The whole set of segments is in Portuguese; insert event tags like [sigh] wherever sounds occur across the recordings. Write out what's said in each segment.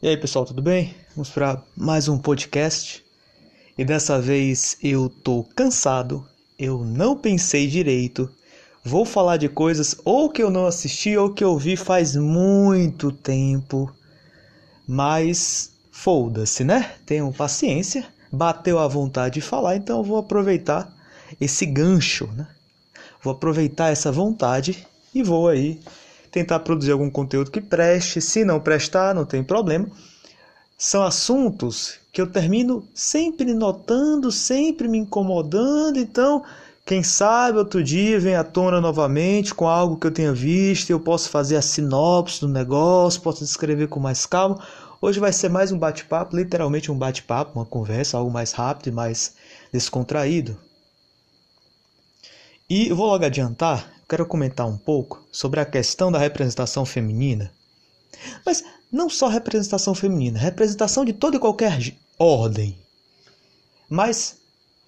E aí pessoal, tudo bem? Vamos para mais um podcast. E dessa vez eu tô cansado, eu não pensei direito. Vou falar de coisas ou que eu não assisti ou que eu vi faz muito tempo. Mas foda-se, né? Tenham paciência. Bateu a vontade de falar, então eu vou aproveitar esse gancho, né? Vou aproveitar essa vontade e vou aí tentar produzir algum conteúdo que preste. Se não prestar, não tem problema. São assuntos que eu termino sempre notando, sempre me incomodando. Então, quem sabe outro dia vem à tona novamente com algo que eu tenha visto. Eu posso fazer a sinopse do negócio, posso descrever com mais calma. Hoje vai ser mais um bate-papo, literalmente um bate-papo, uma conversa, algo mais rápido e mais descontraído. E vou logo adiantar quero comentar um pouco sobre a questão da representação feminina. Mas não só representação feminina, representação de toda e qualquer ordem. Mas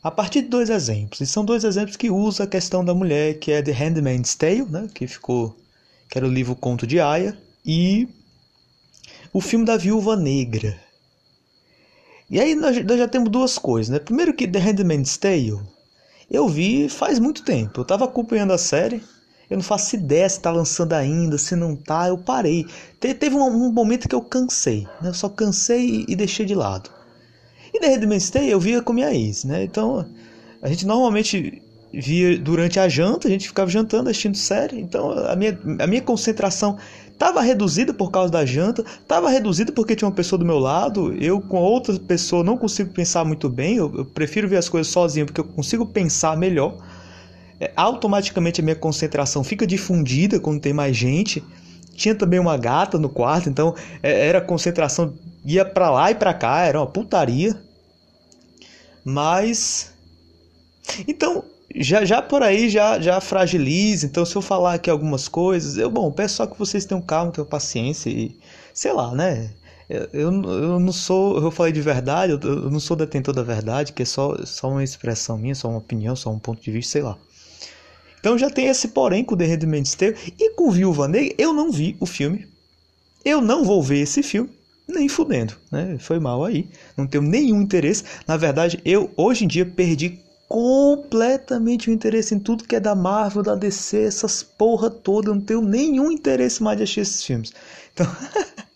a partir de dois exemplos, e são dois exemplos que usam a questão da mulher, que é The Handmaid's Tale, né, que ficou que era o livro Conto de Aya, e o filme da Viúva Negra. E aí nós, nós já temos duas coisas, né? Primeiro que The Handmaid's Tale eu vi faz muito tempo. Eu estava acompanhando a série. Eu não faço ideia se está lançando ainda, se não tá. Eu parei. Te, teve um, um, momento que eu cansei. Né? Eu só cansei e, e deixei de lado. E The Redemption Day eu via com minha ex, né? Então a gente normalmente via durante a janta, a gente ficava jantando, assistindo série. Então a minha, a minha concentração estava reduzida por causa da janta, estava reduzida porque tinha uma pessoa do meu lado. Eu com outra pessoa não consigo pensar muito bem, eu, eu prefiro ver as coisas sozinho porque eu consigo pensar melhor. É, automaticamente a minha concentração fica difundida quando tem mais gente. Tinha também uma gata no quarto, então é, era concentração ia para lá e para cá, era uma putaria. Mas então já, já por aí já, já fragiliza. Então, se eu falar aqui algumas coisas, eu, bom, peço só que vocês tenham calma, tenham paciência e sei lá, né? Eu, eu não sou, eu falei de verdade, eu, eu não sou detentor da verdade, que é só, só uma expressão minha, só uma opinião, só um ponto de vista, sei lá. Então já tem esse porém com The Handmaid's Tale e com Viúva Negra, eu não vi o filme. Eu não vou ver esse filme, nem fudendo, né? Foi mal aí. Não tenho nenhum interesse. Na verdade, eu hoje em dia perdi completamente o interesse em tudo que é da Marvel, da DC, essas porra toda. Eu não tenho nenhum interesse mais de assistir esses filmes. Então, [laughs]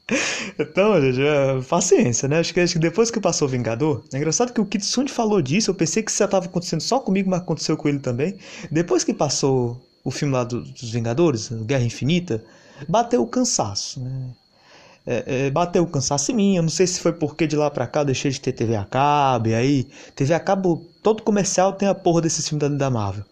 então gente, é, paciência, né? Acho que, acho que depois que passou o Vingador, é engraçado que o Kitsune falou disso. Eu pensei que isso já estava acontecendo só comigo, mas aconteceu com ele também. Depois que passou o filme lá dos Vingadores, Guerra Infinita, bateu o cansaço, né? é, é, bateu o cansaço em mim. Eu não sei se foi porque de lá pra cá eu deixei de ter TV a cabo. E aí, TV a cabo, todo comercial tem a porra desse filme da, da Marvel.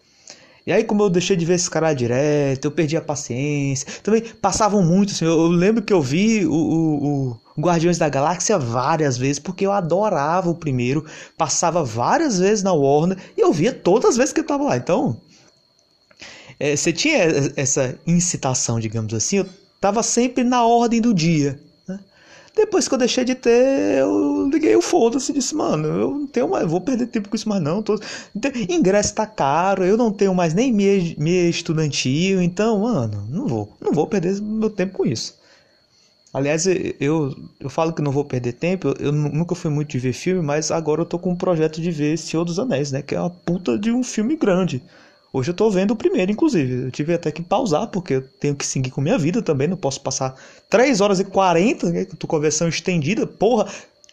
E aí, como eu deixei de ver esse cara direto, eu perdi a paciência. Também passavam muito, assim, eu, eu lembro que eu vi o, o, o, Guardiões da Galáxia várias vezes, porque eu adorava o primeiro. Passava várias vezes na Warner e eu via todas as vezes que eu tava lá. Então, é, você tinha essa incitação, digamos assim, eu tava sempre na ordem do dia. Depois que eu deixei de ter, eu liguei o foda-se e disse, mano, eu não tenho mais, vou perder tempo com isso mais não. Tô... Ingresso tá caro, eu não tenho mais nem meia estudantil, então, mano, não vou, não vou perder meu tempo com isso. Aliás, eu, eu falo que não vou perder tempo, eu, eu nunca fui muito de ver filme, mas agora eu tô com um projeto de ver Senhor dos Anéis, né? Que é uma puta de um filme grande. Hoje eu tô vendo o primeiro, inclusive. Eu tive até que pausar, porque eu tenho que seguir com minha vida também. Não posso passar 3 horas e 40, né? Tô com a versão estendida. Porra,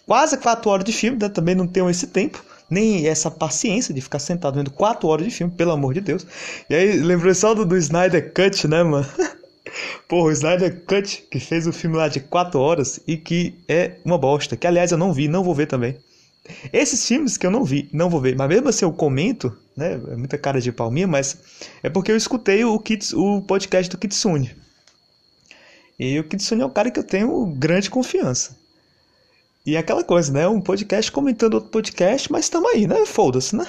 quase 4 horas de filme, né? Também não tenho esse tempo. Nem essa paciência de ficar sentado vendo 4 horas de filme, pelo amor de Deus. E aí, lembrei só do, do Snyder Cut, né, mano? [laughs] Porra, o Snyder Cut, que fez o filme lá de 4 horas e que é uma bosta. Que aliás eu não vi, não vou ver também. Esses filmes que eu não vi, não vou ver, mas mesmo assim eu comento, né? É muita cara de palminha, mas é porque eu escutei o, Kits, o podcast do Kitsune. E o Kitsune é um cara que eu tenho grande confiança. E é aquela coisa, né? Um podcast comentando outro podcast, mas estamos aí, né? Foda-se, né?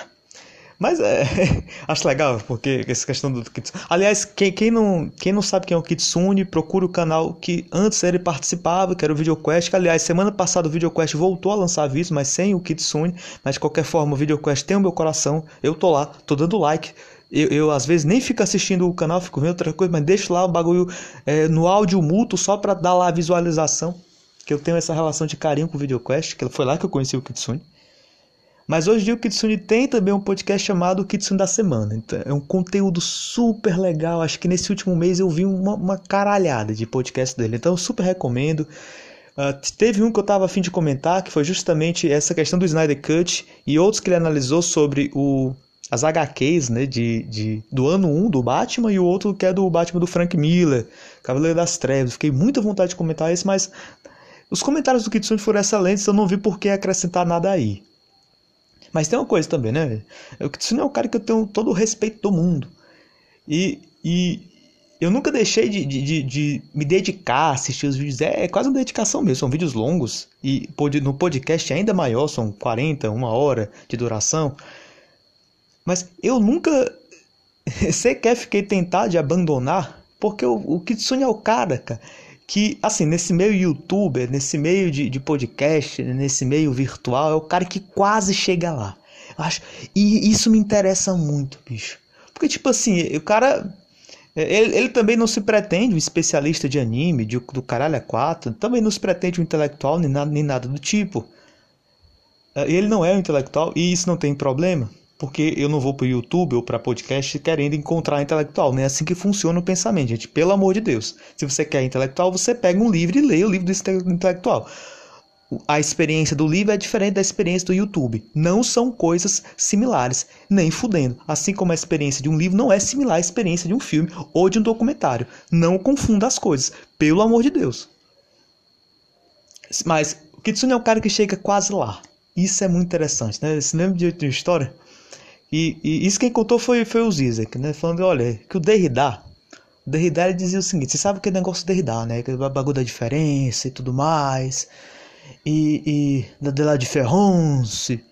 Mas é, [laughs] acho legal, porque essa questão do Kitsune. Aliás, quem, quem, não, quem não sabe quem é o Kitsune, procure o canal que antes ele participava, que era o VideoQuest. Que, aliás, semana passada o VideoQuest voltou a lançar vídeos, mas sem o Kitsune. Mas de qualquer forma, o VideoQuest tem o meu coração. Eu tô lá, tô dando like. Eu, eu, às vezes nem fico assistindo o canal, fico vendo outra coisa, mas deixo lá o bagulho é, no áudio mútuo só para dar lá a visualização. que eu tenho essa relação de carinho com o VideoQuest, que foi lá que eu conheci o Kitsune. Mas hoje em dia o Kitsune tem também um podcast chamado Kitsune da Semana. Então, é um conteúdo super legal. Acho que nesse último mês eu vi uma, uma caralhada de podcast dele. Então eu super recomendo. Uh, teve um que eu estava afim de comentar, que foi justamente essa questão do Snyder Cut e outros que ele analisou sobre o, as HQs né, de, de, do ano 1 do Batman e o outro que é do Batman do Frank Miller, Cavaleiro das Trevas. Fiquei muita vontade de comentar esse, mas os comentários do Kitsune foram excelentes, eu não vi por que acrescentar nada aí. Mas tem uma coisa também, né? O Kitsune é um cara que eu tenho todo o respeito do mundo. E, e eu nunca deixei de, de, de, me dedicar a assistir os vídeos. É, é, quase uma dedicação mesmo. São vídeos longos. E no podcast é ainda maior, são 40, uma hora de duração. Mas eu nunca [laughs] sequer fiquei tentado de abandonar. Porque o, o Kitsune é o cara, cara, que, assim, nesse meio youtuber, nesse meio de, de podcast, nesse meio virtual, é o cara que quase chega lá. Eu acho, e isso me interessa muito, bicho. Porque, tipo assim, o cara é, ele, ele, também não se pretende um especialista de anime, de, do caralho a quatro, também não se pretende um intelectual nem nada, nem nada do tipo. É, ele não é um intelectual e isso não tem problema, porque eu não vou para o YouTube ou para podcast querendo encontrar intelectual. Não é assim que funciona o pensamento, gente. Pelo amor de Deus. Se você quer intelectual, você pega um livro e lê o livro do intelectual a experiência do livro é diferente da experiência do YouTube. Não são coisas similares, nem fudendo. Assim como a experiência de um livro não é similar à experiência de um filme ou de um documentário. Não confunda as coisas, pelo amor de Deus. Mas o Kitsune é o cara que chega quase lá. Isso é muito interessante, né? Você lembra de uma história? E, e, isso quem contou foi, foi o Zizek, né? Falando, olha, que o Derrida, o Derrida ele dizia o seguinte, você sabe que é negócio do Derrida, né? Que é bagulho da diferença e tudo mais e, e da de la diference,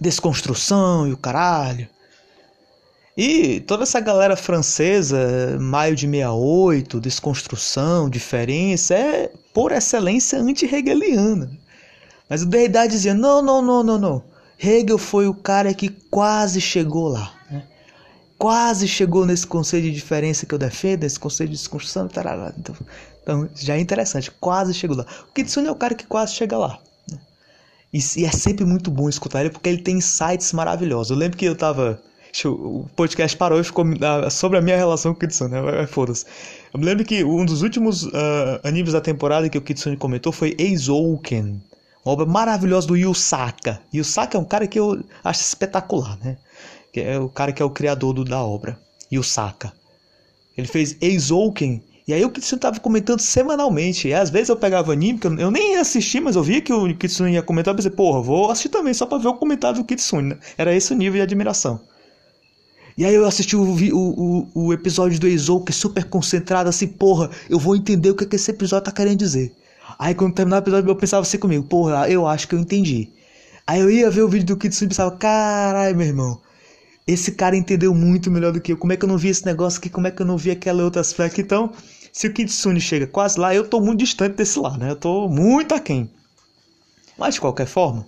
desconstrução e o caralho. E toda essa galera francesa, maio de 68, desconstrução, diferença, é por excelência anti-hegeliana. Mas o Derrida dizia: não, não, não, não, não. Hegel foi o cara que quase chegou lá. Né? Quase chegou nesse conceito de diferença que eu defendo, esse conceito de desconstrução. Tarará. Então, então já é interessante, quase chegou lá. O Kitsune é o cara que quase chega lá. Né? E, e, é sempre muito bom escutar ele porque ele tem insights maravilhosos. Eu lembro que eu tava. O podcast parou e ficou ah, sobre a minha relação com o Kitsune, né? Foda-se. Eu me lembro que um dos últimos uh, animes da temporada que o Kitsune comentou foi Eizouken. Obra maravilhosa do Yusaka. Yusaka é um cara que eu acho espetacular, né? Que é o cara que é o criador do, da obra. Yusaka. Ele fez Eizouken e aí o Kitsune tava comentando semanalmente. E às vezes eu pegava anime, que eu, eu nem ia assistir, mas eu via que o Kitsune ia comentar, eu pensei, porra, vou assistir também, só pra ver o comentário do Kitsune, né? Era esse o nível de admiração. E aí eu assisti o, o, o, o episódio do Eizou, que é super concentrado, assim, porra, eu vou entender o que, é que esse episódio tá querendo dizer. Aí quando terminava o episódio eu pensava assim comigo, porra, eu acho que eu entendi. Aí eu ia ver o vídeo do Kitsune e pensava, caralho, meu irmão, esse cara entendeu muito melhor do que eu. Como é que eu não vi esse negócio aqui? Como é que eu não vi aquela outra aspecto? Então, se o Kitsune chega quase lá, eu tô muito distante desse lá, né? Eu tô muito aquém. Mas de qualquer forma,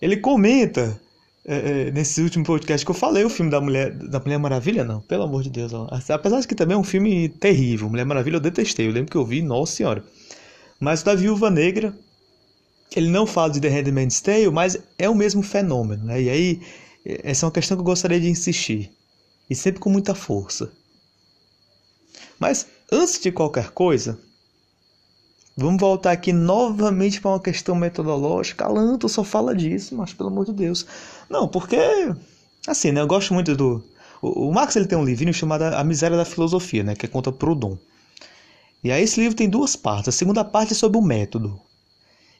ele comenta é, é, nesse último podcast que eu falei, o filme da Mulher, da Mulher Maravilha, não, pelo amor de Deus. Apesar de que também é um filme terrível. Mulher Maravilha eu detestei, eu lembro que eu vi, nossa senhora. Mas da Viúva Negra, ele não fala de The Handmaid's Tale, mas é o mesmo fenômeno, né? E aí essa é uma questão que eu gostaria de insistir. E sempre com muita força. Mas, antes de qualquer coisa, vamos voltar aqui novamente para uma questão metodológica. Alanto só fala disso, mas pelo amor de Deus. Não, porque, assim, né, eu gosto muito do. O, Marx ele tem um livrinho chamado A Miséria da Filosofia, né, que conta Proudhon. E aí esse livro tem duas partes. A segunda parte é sobre o método,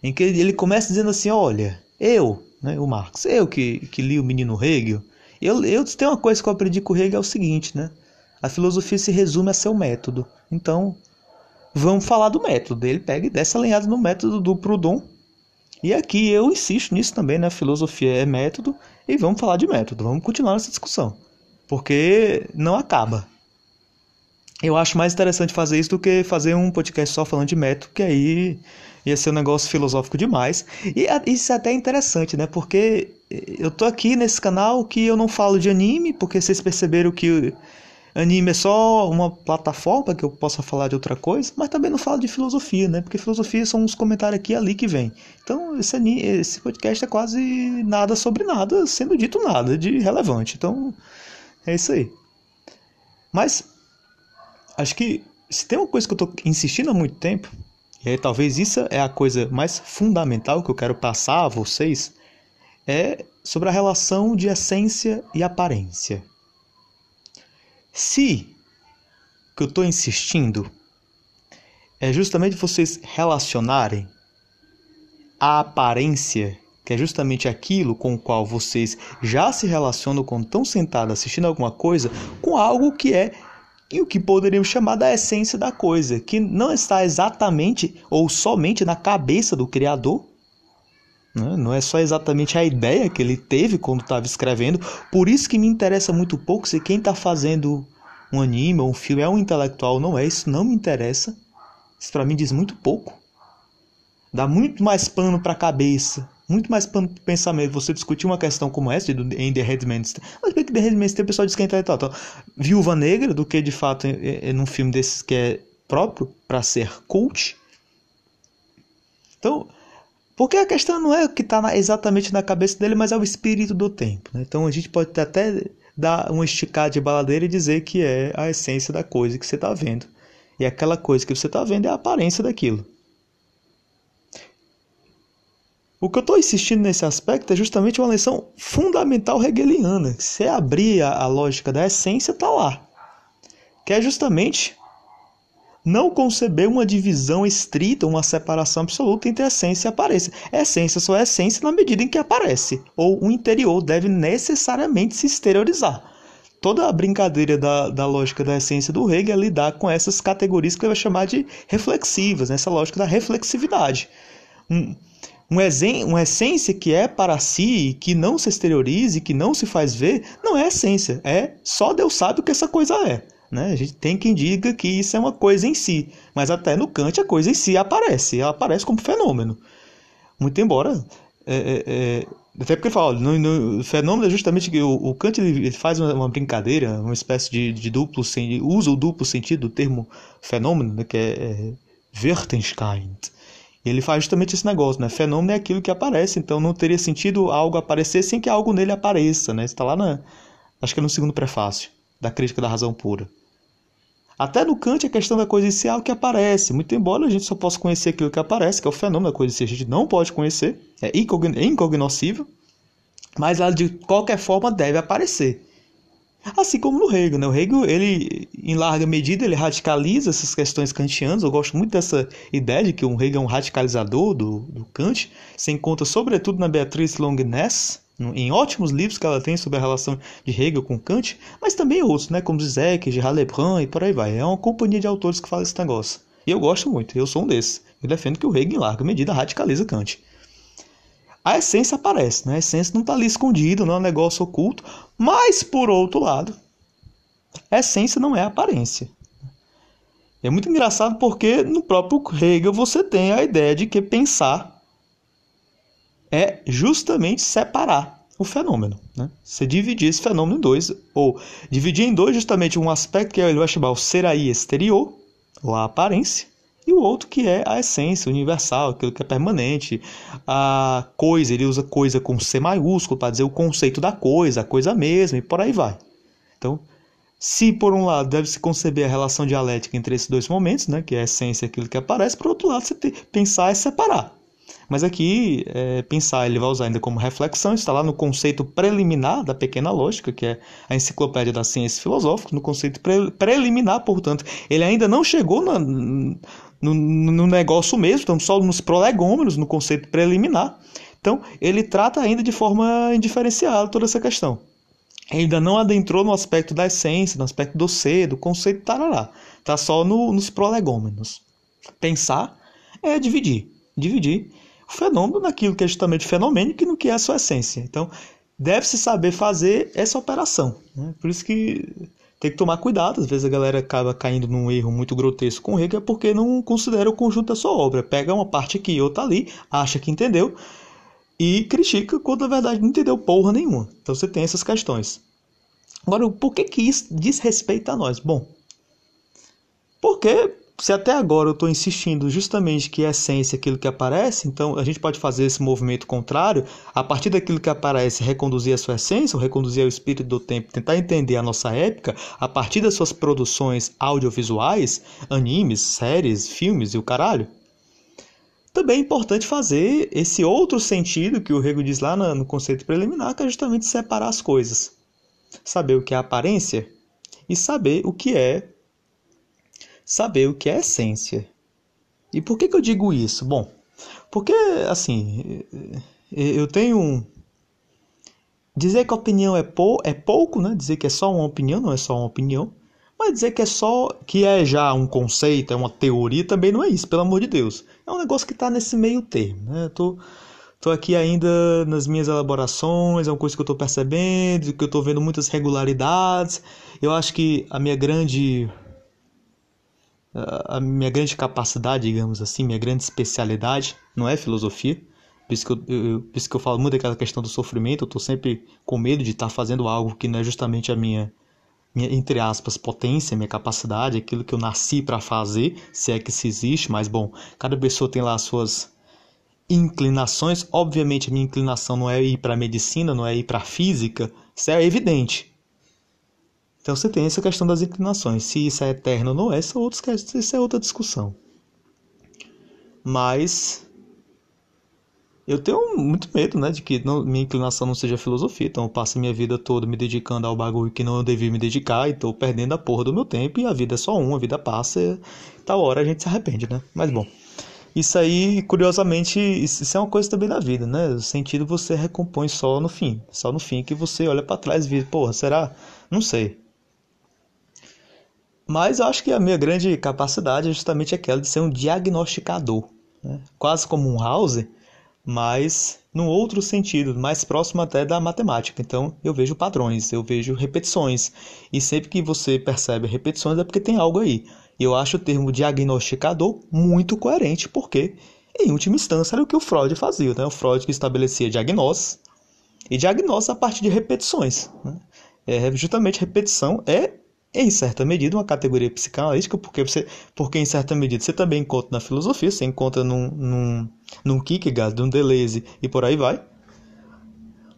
em que ele começa dizendo assim: olha, eu, né, o Marx. Eu que, que li o Menino Hegel, eu, eu tenho uma coisa que eu aprendi com o Hegel é o seguinte, né? A filosofia se resume a seu método. Então, vamos falar do método. Ele pega e desce no método do Proudhon. E aqui eu insisto nisso também, né? A filosofia é método e vamos falar de método. Vamos continuar nessa discussão. Porque não acaba. Eu acho mais interessante fazer isso do que fazer um podcast só falando de método, que aí ia ser um negócio filosófico demais. E isso é até interessante, né? Porque eu tô aqui nesse canal que eu não falo de anime, porque vocês perceberam que anime é só uma plataforma que eu possa falar de outra coisa, mas também não falo de filosofia, né? Porque filosofia são uns comentários aqui e ali que vem. Então, esse, anime, esse podcast é quase nada sobre nada, sendo dito nada de relevante. Então, é isso aí. Mas, acho que se tem uma coisa que eu tô insistindo há muito tempo, e aí talvez isso é a coisa mais fundamental que eu quero passar a vocês, é sobre a relação de essência e aparência. Se que eu estou insistindo é justamente vocês relacionarem a aparência, que é justamente aquilo com o qual vocês já se relacionam quando estão sentados assistindo alguma coisa, com algo que é e o que poderíamos chamar da essência da coisa, que não está exatamente ou somente na cabeça do criador, né? Não é só exatamente a ideia que ele teve quando estava escrevendo. Por isso que me interessa muito pouco se quem está fazendo um anime ou um filme é um intelectual ou não é. Isso não me interessa. Isso para mim diz muito pouco. Dá muito mais pano para a cabeça, muito mais pensamento. Você discutir uma questão como essa do, em The Handmaid's Mas bem que The Handmaid's Tale o pessoal diz que é intelectual. Então, Viúva Negra do que de fato é, é, num filme desses que é próprio para ser cult. Então, porque a questão não é o que está exatamente na cabeça dele, mas é o espírito do tempo. Né? Então a gente pode até dar um esticado de baladeira e dizer que é a essência da coisa que você está vendo. E aquela coisa que você está vendo é a aparência daquilo. O que eu estou insistindo nesse aspecto é justamente uma lição fundamental hegeliana. Se abrir a, a lógica da essência, está lá. Que é justamente não conceber uma divisão estrita, uma separação absoluta entre essência e aparência. Essência só é essência na medida em que aparece, ou o interior deve necessariamente se exteriorizar. Toda a brincadeira da, da lógica da essência do Hegel é lidar com essas categorias que ele vai chamar de reflexivas, nessa lógica da reflexividade. Um, um uma essência que é para si, que não se exteriorize, que não se faz ver, não é essência. É só Deus sabe o que essa coisa é. Né? A gente tem quem diga que isso é uma coisa em si, mas até no Kant a coisa em si aparece, ela aparece como fenômeno. Muito embora. É, é, é até porque fala, no, no, o fenômeno é justamente que o, o Kant ele, faz uma, uma, brincadeira, uma espécie de, de duplo sentido, usa o duplo sentido do termo fenômeno, né, que é, é Wertenstein. Ele faz justamente esse negócio, né? Fenômeno é aquilo que aparece, então não teria sentido algo aparecer sem que algo nele apareça, né? Está lá na, acho que é no segundo prefácio da crítica da razão pura. Até no Kant, a questão da coisa em si é algo que aparece. Muito embora a gente só possa conhecer aquilo que aparece, que é o fenômeno da coisa em si, a gente não pode conhecer, é incognoscível, mas ela de qualquer forma deve aparecer. Assim como no Hegel, né? O Hegel, ele, em larga medida, ele radicaliza essas questões kantianas. Eu gosto muito dessa ideia de que o Hegel é um radicalizador do, do Kant. Se encontra sobretudo na Beatriz Longness, em ótimos livros que ela tem sobre a relação de Hegel com Kant, mas também outros, né, como Zizek, Gerard Lebrun e por aí vai. É uma companhia de autores que fala esse negócio. E eu gosto muito, eu sou um desses. Eu defendo que o Hegel, em larga medida, radicaliza Kant. A essência aparece, né? a essência não está ali escondida, não é um negócio oculto, mas, por outro lado, a essência não é aparência. É muito engraçado porque no próprio Hegel você tem a ideia de que pensar é justamente separar o fenômeno. Né? Você dividir esse fenômeno em dois, ou dividir em dois justamente um aspecto que ele vai chamar o ser aí exterior, ou a aparência, e o outro que é a essência universal, aquilo que é permanente, a coisa, ele usa coisa com C maiúsculo para dizer o conceito da coisa, a coisa mesma, e por aí vai. Então, se por um lado deve se conceber a relação dialética entre esses dois momentos, né, que é a essência aquilo que aparece, por outro lado, você tem, pensar é separar. Mas aqui, é, pensar, ele vai usar ainda como reflexão, está lá no conceito preliminar da pequena lógica, que é a enciclopédia da ciência filosófica, no conceito pre preliminar, portanto, ele ainda não chegou na, no, no, negócio mesmo, estamos só nos prolegômenos, no conceito preliminar. Então, ele trata ainda de forma indiferenciada toda essa questão. Ainda não adentrou no aspecto da essência, no aspecto do ser, do conceito tarará. Está só no, nos prolegômenos. Pensar é dividir. Dividir o fenômeno naquilo que é justamente fenomênico e no que é a sua essência. Então, deve-se saber fazer essa operação. Né? Por isso que tem que tomar cuidado. Às vezes a galera acaba caindo num erro muito grotesco com Hegel porque não considera o conjunto da sua obra. Pega uma parte aqui e outra ali, acha que entendeu e critica quando na verdade não entendeu porra nenhuma. Então você tem essas questões. Agora, por que, que isso diz respeito a nós? Bom, porque se até agora eu estou insistindo justamente que a essência é aquilo que aparece, então a gente pode fazer esse movimento contrário, a partir daquilo que aparece, reconduzir a sua essência, ou reconduzir ao espírito do tempo, tentar entender a nossa época, a partir das suas produções audiovisuais, animes, séries, filmes e o caralho. Também é importante fazer esse outro sentido que o Rego diz lá no conceito preliminar, que é justamente separar as coisas. Saber o que é aparência e saber o que é saber o que é essência. E por que, que eu digo isso? Bom, porque, assim, eu tenho. Dizer que a opinião é, pou, é pouco, né? Dizer que é só uma opinião, não é só uma opinião. Mas dizer que é só. que é já um conceito, é uma teoria, também não é isso, pelo amor de Deus. É um negócio que está nesse meio termo, né? Eu tô, tô aqui ainda nas minhas elaborações, é uma coisa que eu estou percebendo, que eu estou vendo muitas regularidades. Eu acho que a minha grande a minha grande capacidade, digamos assim, minha grande especialidade não é filosofia. Por isso que eu, eu, isso que eu falo muito daquela questão do sofrimento. Eu estou sempre com medo de estar tá fazendo algo que não é justamente a minha, minha, entre aspas, potência, minha capacidade, aquilo que eu nasci para fazer, se é que se existe. Mas, bom, cada pessoa tem lá as suas inclinações. Obviamente, a minha inclinação não é ir para medicina, não é ir para física. Isso é evidente. Então você tem essa questão das inclinações. Se isso é eterno ou não é, isso é, isso é outra discussão. Mas eu tenho muito medo, né, de que não, minha inclinação não seja filosofia. Então eu passo minha vida toda me dedicando ao bagulho que não devia me dedicar e estou perdendo a porra do meu tempo. E a vida é só uma, a vida passa. E tal hora a gente se arrepende, né? Mas bom. Isso aí, curiosamente, isso é uma coisa também da vida, né? O sentido você recompõe só no fim. Só no fim que você olha para trás e vê, porra, será? Não sei. Mas eu acho que a minha grande capacidade é justamente aquela de ser um diagnosticador, né? quase como um house, mas num outro sentido, mais próximo até da matemática. Então eu vejo padrões, eu vejo repetições, e sempre que você percebe repetições é porque tem algo aí. E eu acho o termo diagnosticador muito coerente, porque em última instância era o que o Freud fazia, né? O Freud que estabelecia diagnoses e diagnoses a partir de repetições. Né? É, justamente repetição é em certa medida, uma categoria psicanalítica, porque, você, porque em certa medida você também encontra na filosofia, você encontra num, num, num Kierkegaard, num Deleuze e por aí vai.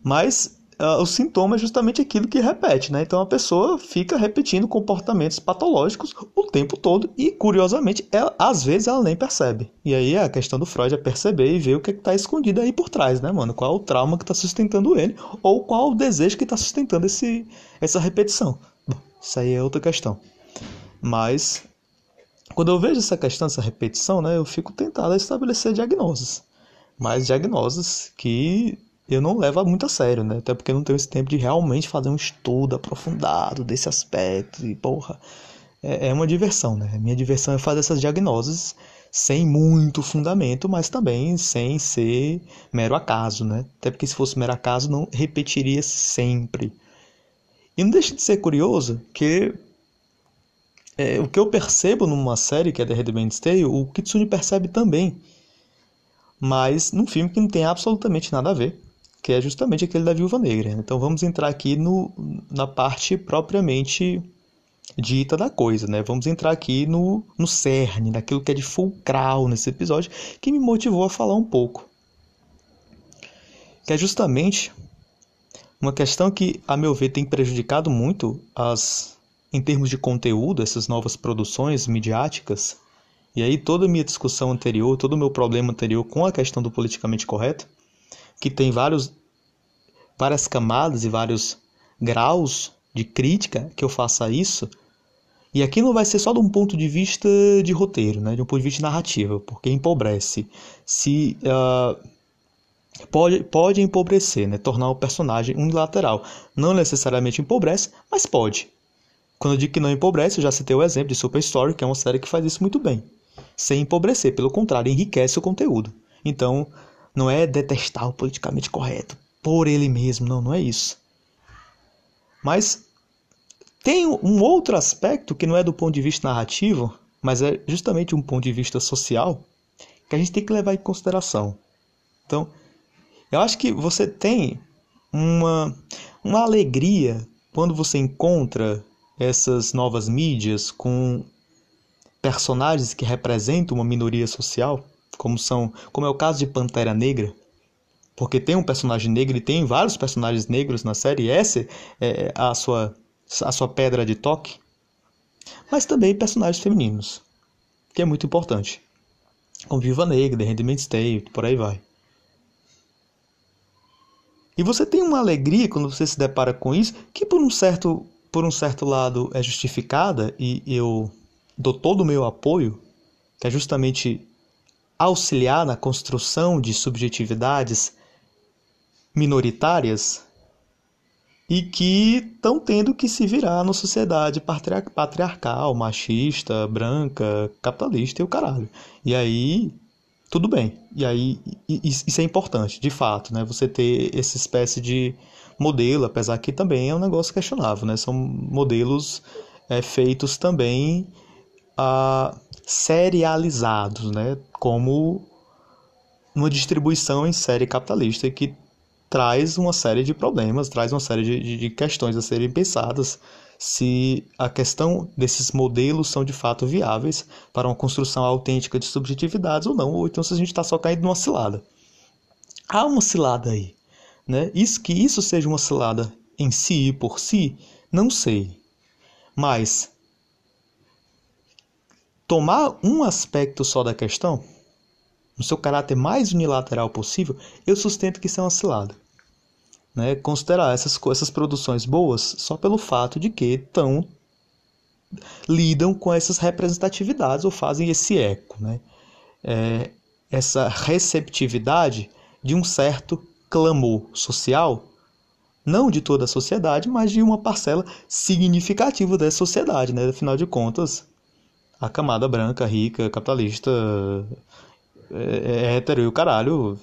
Mas uh, o sintoma é justamente aquilo que repete, né? Então a pessoa fica repetindo comportamentos patológicos o tempo todo e, curiosamente, ela, às vezes ela nem percebe. E aí a questão do Freud é perceber e ver o que é está escondido aí por trás, né, mano? Qual é o trauma que está sustentando ele ou qual o desejo que está sustentando esse, essa repetição. Isso aí é outra questão. Mas quando eu vejo essa questão, essa repetição, né, eu fico tentado a estabelecer diagnoses. Mas diagnoses que eu não levo muito a sério, né? Até porque eu não tenho esse tempo de realmente fazer um estudo aprofundado desse aspecto. E, porra, é, é uma diversão, né? Minha diversão é fazer essas diagnoses sem muito fundamento, mas também sem ser mero acaso, né? Até porque se fosse mero acaso, não repetiria sempre. E não deixa de ser curioso que é, o que eu percebo numa série que é The Handmaid's Tale, o Kitsune percebe também. Mas num filme que não tem absolutamente nada a ver, que é justamente aquele da Viúva Negra. Então vamos entrar aqui no, na parte propriamente dita da coisa, né? Vamos entrar aqui no, no cerne, daquilo que é de fulcral nesse episódio, que me motivou a falar um pouco. Que é justamente uma questão que, a meu ver, tem prejudicado muito as, em termos de conteúdo, essas novas produções midiáticas, e aí toda a minha discussão anterior, todo o meu problema anterior com a questão do politicamente correto, que tem vários, várias camadas e vários graus de crítica que eu faça isso, e aqui não vai ser só de um ponto de vista de roteiro, né, de um ponto de vista narrativo, porque empobrece. Se uh, pode, pode empobrecer, né? tornar o personagem unilateral. Não necessariamente empobrece, mas pode. Quando eu digo que não empobrece, eu já citei o exemplo de Super Story, que é uma série que faz isso muito bem. Sem empobrecer, pelo contrário, enriquece o conteúdo. Então, não é detestar o politicamente correto por ele mesmo, não, não é isso. Mas tem um outro aspecto que não é do ponto de vista narrativo, mas é justamente um ponto de vista social, que a gente tem que levar em consideração. Então, eu acho que você tem uma, uma alegria quando você encontra essas novas mídias com personagens que representam uma minoria social, como são, como é o caso de Pantera Negra, porque tem um personagem negro e tem vários personagens negros na série, essa é a sua a sua pedra de toque, mas também personagens femininos, que é muito importante. Como Viva Negra, The Handmaid's Tale, por aí vai. E você tem uma alegria quando você se depara com isso, que por um certo, por um certo lado é justificada e eu dou todo o meu apoio, que é justamente auxiliar na construção de subjetividades minoritárias e que estão tendo que se virar na sociedade patriarcal, machista, branca, capitalista e o caralho. E aí tudo bem. E aí isso é importante, de fato, né? Você ter essa espécie de modelo, apesar que também é um negócio questionável, né? São modelos é, feitos também ah, serializados, né? Como uma distribuição em série capitalista que traz uma série de problemas, traz uma série de, de questões a serem pensadas se a questão desses modelos são de fato viáveis para uma construção autêntica de subjetividades ou não, ou então se a gente está só caindo numa cilada. Há uma cilada aí. Né? Isso, que isso seja uma cilada em si e por si, não sei. Mas tomar um aspecto só da questão, no seu caráter mais unilateral possível, eu sustento que isso é uma cilada né, considerar essas, essas produções boas só pelo fato de que estão lidam com essas representatividades ou fazem esse eco, né? É, essa receptividade de um certo clamor social, não de toda a sociedade, mas de uma parcela significativa dessa sociedade, né? Afinal de contas, a camada branca, rica, capitalista, é, é hétero e o caralho,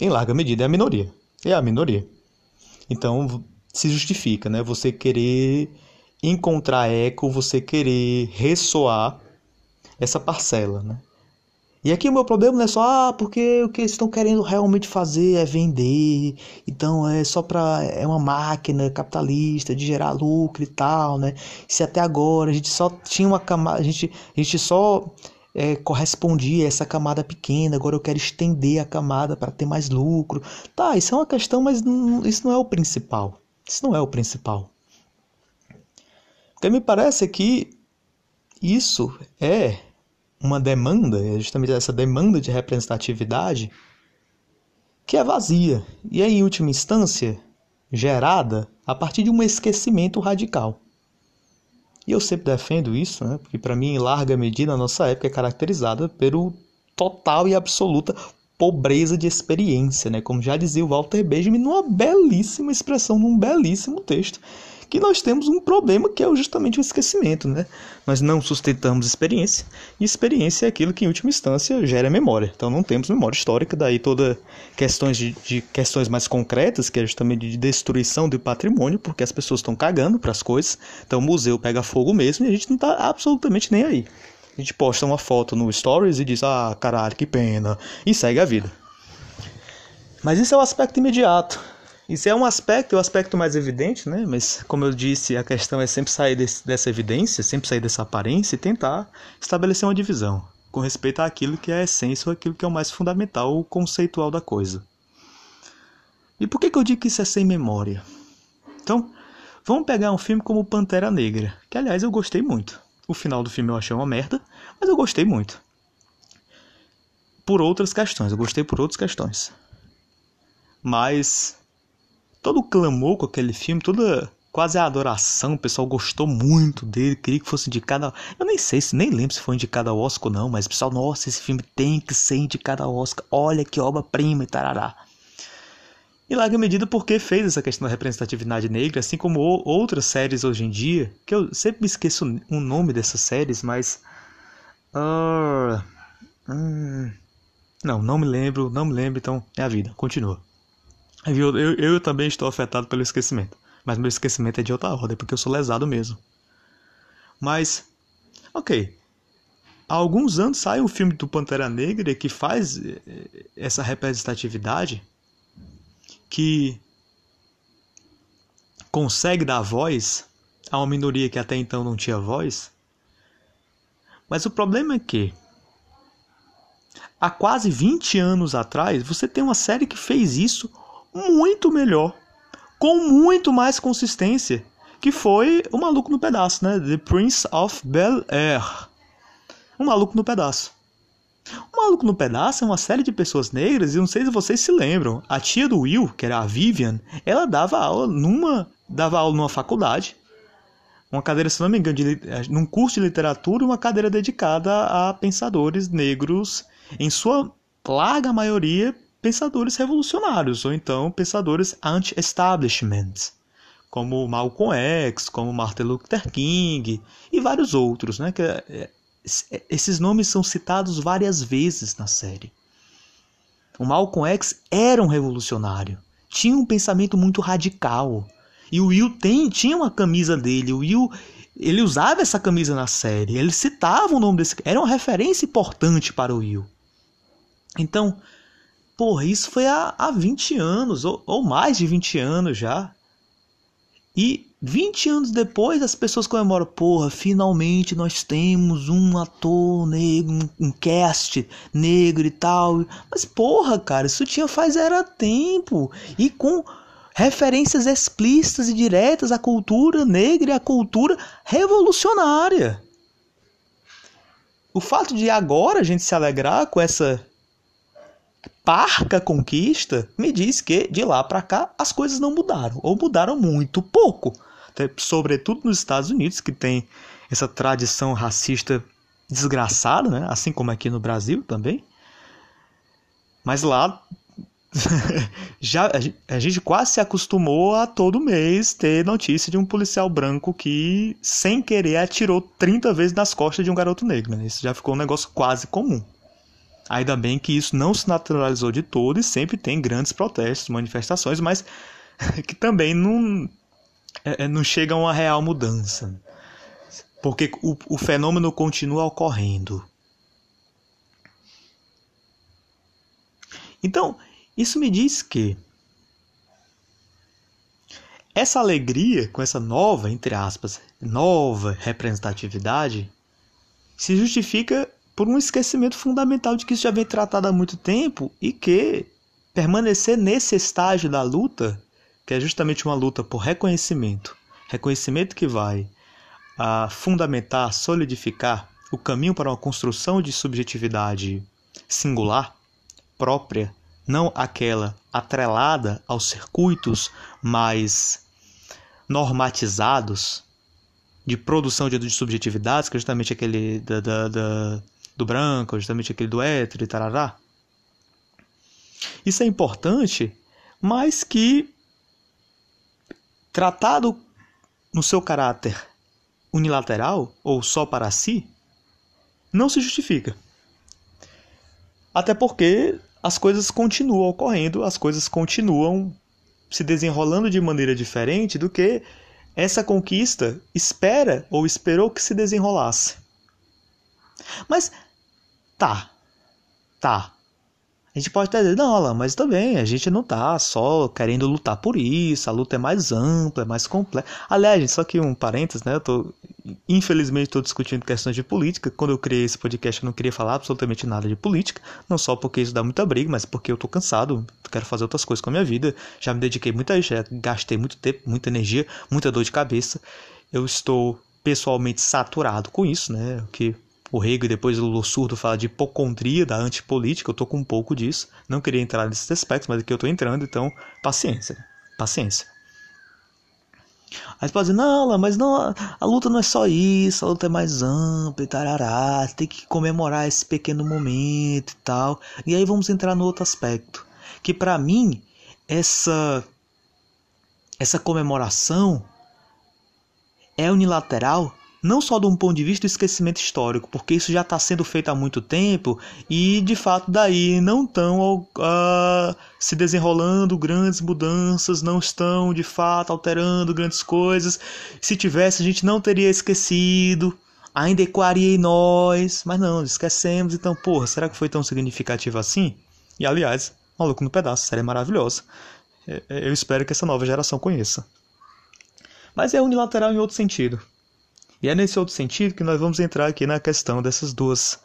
em larga medida, é a minoria. É a minoria. Então se justifica, né? Você querer encontrar eco, você querer ressoar essa parcela, né? E aqui o meu problema não é só, ah, porque o que eles estão querendo realmente fazer é vender, então é só para é uma máquina capitalista de gerar lucro e tal, né? Se até agora a gente só tinha uma camada, a gente, a gente só é, correspondia a essa camada pequena, agora eu quero estender a camada para ter mais lucro. Tá, isso é uma questão, mas não, isso não é o principal. Isso não é o principal. O que me parece é que isso é uma demanda, é justamente essa demanda de representatividade que é vazia e é, em última instância, gerada a partir de um esquecimento radical. E eu sempre defendo isso, né? porque para mim, em larga medida, a nossa época é caracterizada pelo total e absoluta pobreza de experiência, né? Como já dizia o Walter Benjamin numa belíssima expressão, num belíssimo texto, que nós temos um problema que é justamente o esquecimento, né? Nós não sustentamos experiência, e experiência é aquilo que em última instância gera memória. Então não temos memória histórica, daí toda questões de, de questões mais concretas, que é justamente de destruição do patrimônio, porque as pessoas estão cagando para as coisas. Então o museu pega fogo mesmo e a gente não está absolutamente nem aí. A gente posta uma foto no Stories e diz: "Ah, caralho, que pena", e segue a vida. Mas isso é o aspecto imediato. Isso é um aspecto, é o aspecto mais evidente, né? Mas, como eu disse, a questão é sempre sair desse, dessa evidência, sempre sair dessa aparência e tentar estabelecer uma divisão com respeito àquilo que é a essência ou aquilo que é o mais fundamental, o conceitual da coisa. E por que, que eu digo que isso é sem memória? Então, vamos pegar um filme como Pantera Negra, que aliás eu gostei muito. O final do filme eu achei uma merda, mas eu gostei muito. Por outras questões, eu gostei por outras questões. Mas todo o clamor com aquele filme, toda quase a adoração, o pessoal gostou muito dele, queria que fosse indicado. Eu nem sei, se nem lembro se foi indicado ao Oscar ou não, mas o pessoal, nossa, esse filme tem que ser indicado ao Oscar. Olha que obra-prima e tarará. E larga medida porque fez essa questão da representatividade negra, assim como outras séries hoje em dia, que eu sempre me esqueço o nome dessas séries, mas. Uh, hum, não, não me lembro, não me lembro, então é a vida, continua. Eu, eu, eu também estou afetado pelo esquecimento. Mas meu esquecimento é de outra ordem, porque eu sou lesado mesmo. Mas, ok. Há alguns anos sai um filme do Pantera Negra que faz eh, essa representatividade que consegue dar voz a uma minoria que até então não tinha voz. Mas o problema é que há quase 20 anos atrás, você tem uma série que fez isso muito melhor, com muito mais consistência, que foi O Maluco no Pedaço, né? The Prince of Bel Air. O Maluco no Pedaço. O Maluco no Pedaço é uma série de pessoas negras, e não sei se vocês se lembram. A tia do Will, que era a Vivian, ela dava aula numa, dava aula numa faculdade. Uma cadeira, se não me engano, de, num curso de literatura, uma cadeira dedicada a pensadores negros, em sua larga maioria, pensadores revolucionários, ou então pensadores anti-establishment, como Malcolm X, como Martin Luther King e vários outros, né? Que é, esses nomes são citados várias vezes na série. O Malcolm X era um revolucionário, tinha um pensamento muito radical. E o Will tem, tinha uma camisa dele, o Will ele usava essa camisa na série, ele citava o nome desse, era uma referência importante para o Will. Então, porra, isso foi há, há 20 anos, ou, ou mais de 20 anos já. E 20 anos depois as pessoas comemoram, porra, finalmente nós temos um ator negro, um, cast negro e tal. Mas porra, cara, isso tinha faz era tempo. E com referências explícitas e diretas à cultura negra e à cultura revolucionária. O fato de agora a gente se alegrar com essa parca conquista me diz que de lá para cá as coisas não mudaram ou mudaram muito pouco sobretudo nos Estados Unidos, que tem essa tradição racista desgraçada, né? assim como aqui no Brasil também. Mas lá [laughs] já a gente quase se acostumou a todo mês ter notícia de um policial branco que, sem querer, atirou 30 vezes nas costas de um garoto negro. Né? Isso já ficou um negócio quase comum. Ainda bem que isso não se naturalizou de todo e sempre tem grandes protestos, manifestações, mas [laughs] que também não, é, é, não chega a uma real mudança. Porque o, o fenômeno continua ocorrendo. Então, isso me diz que essa alegria com essa nova, entre aspas, nova representatividade se justifica por um esquecimento fundamental de que isso já vem tratado há muito tempo e que permanecer nesse estágio da luta que é justamente uma luta por reconhecimento, reconhecimento que vai a fundamentar, solidificar o caminho para uma construção de subjetividade singular, própria, não aquela atrelada aos circuitos mais normatizados de produção de, subjetividades, que é justamente aquele da, da, da, do branco, justamente aquele do hétero e tarará. Isso é importante, mas que tratado no seu caráter unilateral ou só para si, não se justifica. Até porque as coisas continuam ocorrendo, as coisas continuam se desenrolando de maneira diferente do que essa conquista espera ou esperou que se desenrolasse. Mas tá, tá. A gente pode até dizer, não, Alan, mas também a gente não tá só querendo lutar por isso, a luta é mais ampla, é mais complexa. Aliás, gente, só que um parênteses, né? Eu tô, infelizmente, estou discutindo questões de política. Quando eu criei esse podcast, eu não queria falar absolutamente nada de política, não só porque isso dá muita briga, mas porque eu tô cansado, quero fazer outras coisas com a minha vida. Já me dediquei muita, já gastei muito tempo, muita energia, muita dor de cabeça. Eu estou pessoalmente saturado com isso, né? O que o Hegel depois o Lula Surdo fala de hipocondria, da antipolítica, eu tô com um pouco disso. Não queria entrar nesses aspectos, mas aqui eu tô entrando, então paciência, paciência. Aí você pode dizer, não, mas não, a luta não é só isso, a luta é mais ampla e tarará, tem que comemorar esse pequeno momento e tal. E aí vamos entrar no outro aspecto, que para mim essa essa comemoração é unilateral não só de um ponto de vista do esquecimento histórico, porque isso já está sendo feito há muito tempo e de fato daí não estão uh, se desenrolando grandes mudanças, não estão de fato alterando grandes coisas. Se tivesse, a gente não teria esquecido, ainda ecoaria em nós, mas não, esquecemos. Então, porra, será que foi tão significativo assim? E aliás, Maluco no Pedaço, série maravilhosa. É, é, eu espero que essa nova geração conheça. Mas é unilateral em outro sentido. E é nesse outro sentido que nós vamos entrar aqui na questão dessas duas.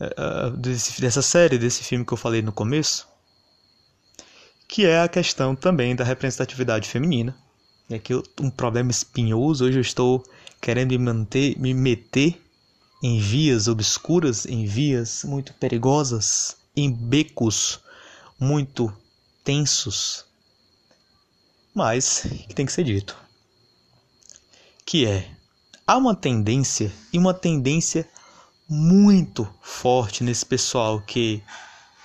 Uh, desse, dessa série, desse filme que eu falei no começo, que é a questão também da representatividade feminina. É aqui um problema espinhoso. Hoje eu estou querendo me manter, me meter em vias obscuras, em vias muito perigosas, em becos muito tensos, mas que tem que ser dito. Que é há uma tendência e uma tendência muito forte nesse pessoal que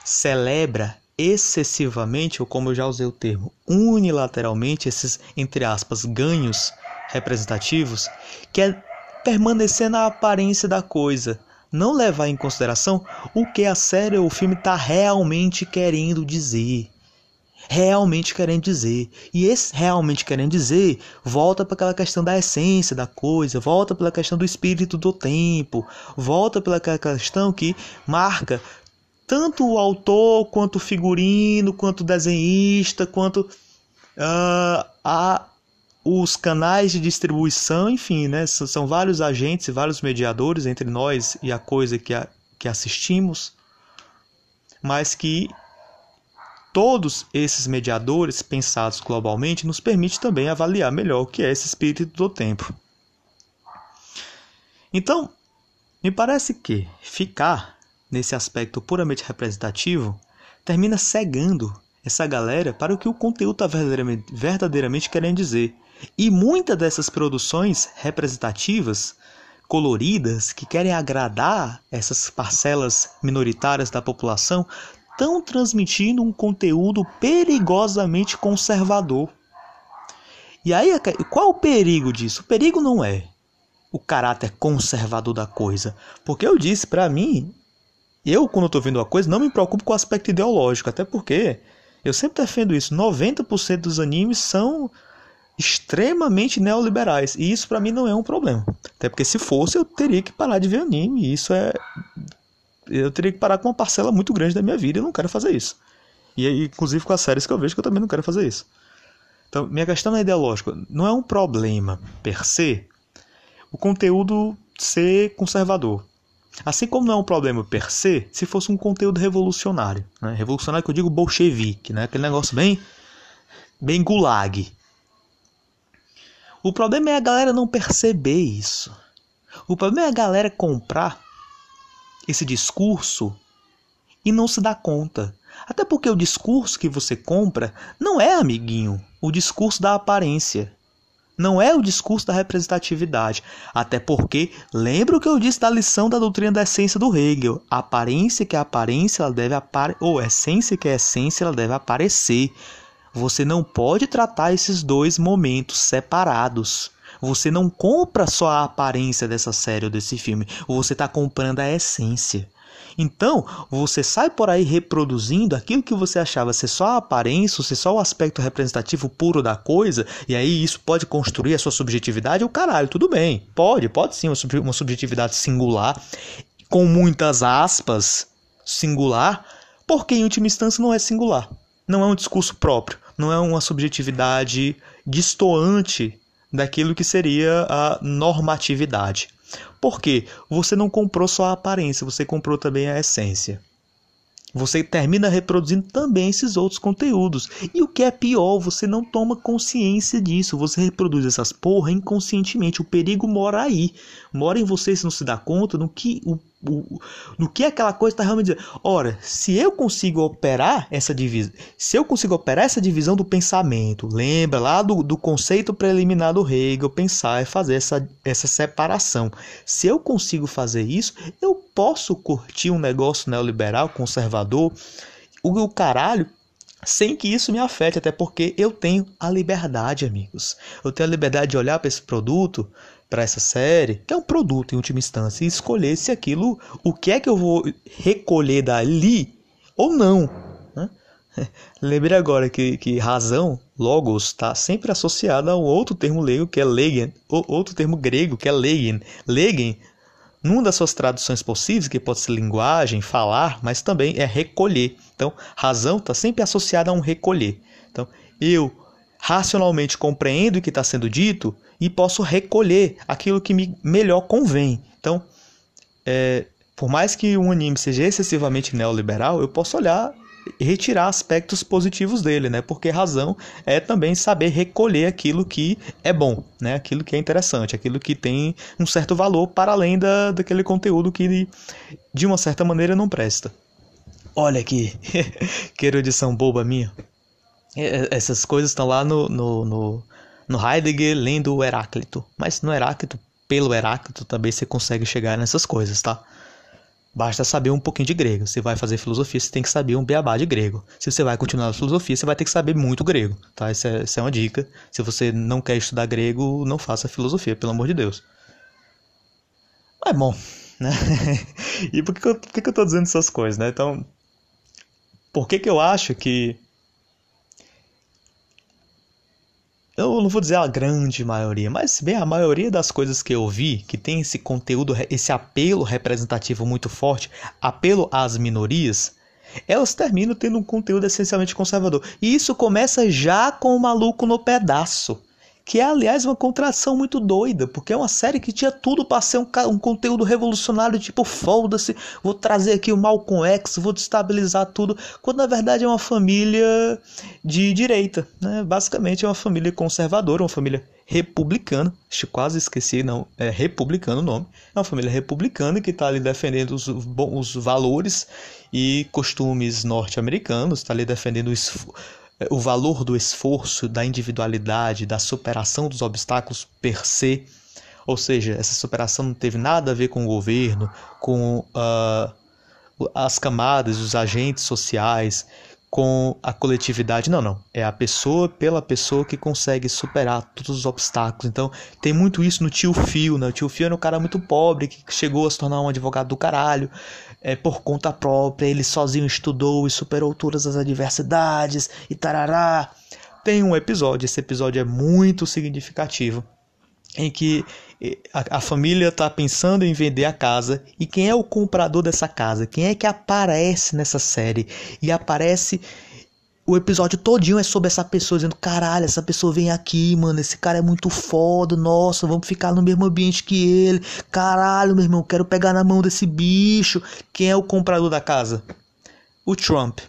celebra excessivamente, ou como eu já usei o termo, unilateralmente esses entre aspas ganhos representativos, que é permanecer na aparência da coisa, não levar em consideração o que a série ou o filme está realmente querendo dizer realmente querendo dizer. E esse realmente querendo dizer volta para aquela questão da essência da coisa, volta pela questão do espírito do tempo, volta pela questão que marca tanto o autor, quanto o figurino, quanto o desenhista, quanto uh, a, os canais de distribuição, enfim, né? São, são vários agentes e vários mediadores entre nós e a coisa que, a, que assistimos, mas que Todos esses mediadores pensados globalmente nos permite também avaliar melhor o que é esse espírito do tempo. Então, me parece que ficar nesse aspecto puramente representativo termina cegando essa galera para o que o conteúdo está verdadeiramente, verdadeiramente querendo dizer. E muitas dessas produções representativas, coloridas, que querem agradar essas parcelas minoritárias da população, estão transmitindo um conteúdo perigosamente conservador. E aí, qual o perigo disso? O perigo não é o caráter conservador da coisa. Porque eu disse, para mim, eu, quando estou vendo uma coisa, não me preocupo com o aspecto ideológico. Até porque eu sempre defendo isso: 90% dos animes são extremamente neoliberais. E isso para mim não é um problema. Até porque se fosse, eu teria que parar de ver anime. Isso é eu teria que parar com uma parcela muito grande da minha vida e eu não quero fazer isso. E aí, inclusive com as séries que eu vejo que eu também não quero fazer isso. Então, minha questão é ideológica. Não é um problema per se o conteúdo ser conservador. Assim como não é um problema per se se fosse um conteúdo revolucionário. Né? Revolucionário que eu digo bolchevique, né? aquele negócio bem, bem gulag. O problema é a galera não perceber isso. O problema é a galera comprar esse discurso e não se dá conta. Até porque o discurso que você compra não é, amiguinho, o discurso da aparência. Não é o discurso da representatividade. Até porque, lembra o que eu disse da lição da doutrina da essência do Hegel. A aparência que é aparência, ela deve aparecer. Ou essência que é essência, ela deve aparecer. Você não pode tratar esses dois momentos separados. Você não compra só a aparência dessa série ou desse filme, você está comprando a essência. Então, você sai por aí reproduzindo aquilo que você achava ser só a aparência, ser só o aspecto representativo puro da coisa, e aí isso pode construir a sua subjetividade, o caralho, tudo bem. Pode, pode sim, uma subjetividade singular, com muitas aspas, singular, porque em última instância não é singular. Não é um discurso próprio, não é uma subjetividade distoante daquilo que seria a normatividade. Porque você não comprou só a aparência, você comprou também a essência. Você termina reproduzindo também esses outros conteúdos. E o que é pior, você não toma consciência disso. Você reproduz essas porra inconscientemente. O perigo mora aí. Mora em você se não se dá conta no que o o, no que aquela coisa está realmente dizendo. Ora, se eu consigo operar essa divisão, se eu consigo operar essa divisão do pensamento, lembra lá do, do conceito preliminar do Hegel, pensar e fazer essa, essa separação. Se eu consigo fazer isso, eu posso curtir um negócio neoliberal, conservador, o, o caralho, sem que isso me afete, até porque eu tenho a liberdade, amigos. Eu tenho a liberdade de olhar para esse produto para essa série, que é um produto em última instância, e escolher se aquilo, o que é que eu vou recolher dali ou não. Né? [laughs] Lembrei agora que, que razão, logos, está sempre associada a um outro termo leigo que é legen, outro termo grego que é legen. Legen, numa das suas traduções possíveis, que pode ser linguagem, falar, mas também é recolher. Então, razão está sempre associada a um recolher. Então, eu racionalmente compreendo o que está sendo dito e posso recolher aquilo que me melhor convém. Então, é, por mais que um anime seja excessivamente neoliberal, eu posso olhar e retirar aspectos positivos dele, né? Porque razão é também saber recolher aquilo que é bom, né? Aquilo que é interessante, aquilo que tem um certo valor para além da, daquele conteúdo que de uma certa maneira não presta. Olha aqui, [laughs] que erudição boba minha. Essas coisas estão lá no, no, no, no Heidegger lendo o Heráclito. Mas no Heráclito, pelo Heráclito, também você consegue chegar nessas coisas, tá? Basta saber um pouquinho de grego. Se vai fazer filosofia, você tem que saber um beabá de grego. Se você vai continuar na filosofia, você vai ter que saber muito grego, tá? Essa é, essa é uma dica. Se você não quer estudar grego, não faça filosofia, pelo amor de Deus. Mas bom, né? [laughs] e por que, eu, por que eu tô dizendo essas coisas, né? Então, por que que eu acho que eu não vou dizer a grande maioria, mas bem a maioria das coisas que eu vi que tem esse conteúdo, esse apelo representativo muito forte, apelo às minorias, elas terminam tendo um conteúdo essencialmente conservador. E isso começa já com o maluco no pedaço que é aliás uma contração muito doida, porque é uma série que tinha tudo para ser um, um, conteúdo revolucionário, tipo foda-se, vou trazer aqui o Malcolm X, vou destabilizar tudo, quando na verdade é uma família de direita, né? Basicamente é uma família conservadora, uma família republicana, quase esqueci, não, é republicano o nome, é uma família republicana que está ali defendendo os, os valores e costumes norte-americanos, está ali defendendo o o valor do esforço, da individualidade, da superação dos obstáculos per se. Ou seja, essa superação não teve nada a ver com o governo, com uh, as camadas, os agentes sociais, com a coletividade. Não, não. É a pessoa pela pessoa que consegue superar todos os obstáculos. Então, tem muito isso no tio Fio, né? O tio Fio era um cara muito pobre que chegou a se tornar um advogado do caralho é, por conta própria, ele sozinho estudou e superou todas as adversidades e tarará. Tem um episódio, esse episódio é muito significativo, em que a, a família está pensando em vender a casa e quem é o comprador dessa casa? Quem é que aparece nessa série? E aparece o episódio todinho é sobre essa pessoa dizendo, caralho, essa pessoa vem aqui, mano, esse cara é muito foda, nossa, vamos ficar no mesmo ambiente que ele. Caralho, meu irmão, quero pegar na mão desse bicho. Quem é o comprador da casa? O Trump.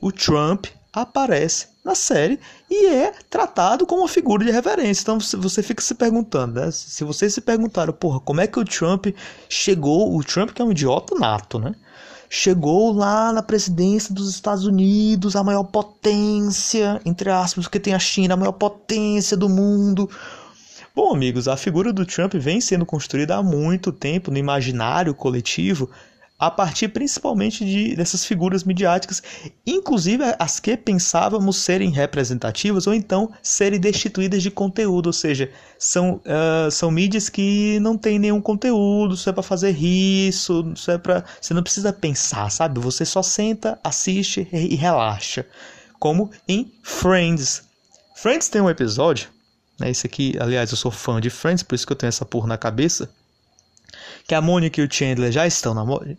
O Trump aparece na série e é tratado como uma figura de reverência. Então você fica se perguntando, né? Se vocês se perguntaram, porra, como é que o Trump chegou, o Trump que é um idiota nato, né? Chegou lá na presidência dos Estados Unidos, a maior potência, entre aspas, porque tem a China, a maior potência do mundo. Bom, amigos, a figura do Trump vem sendo construída há muito tempo no imaginário coletivo a partir principalmente de, dessas figuras midiáticas, inclusive as que pensávamos serem representativas ou então serem destituídas de conteúdo, ou seja, são, uh, são mídias que não tem nenhum conteúdo, isso é para fazer isso, isso é para você não precisa pensar, sabe? Você só senta, assiste e relaxa, como em Friends. Friends tem um episódio, né? Esse aqui, aliás, eu sou fã de Friends, por isso que eu tenho essa porra na cabeça que a Mônica e o Chandler já estão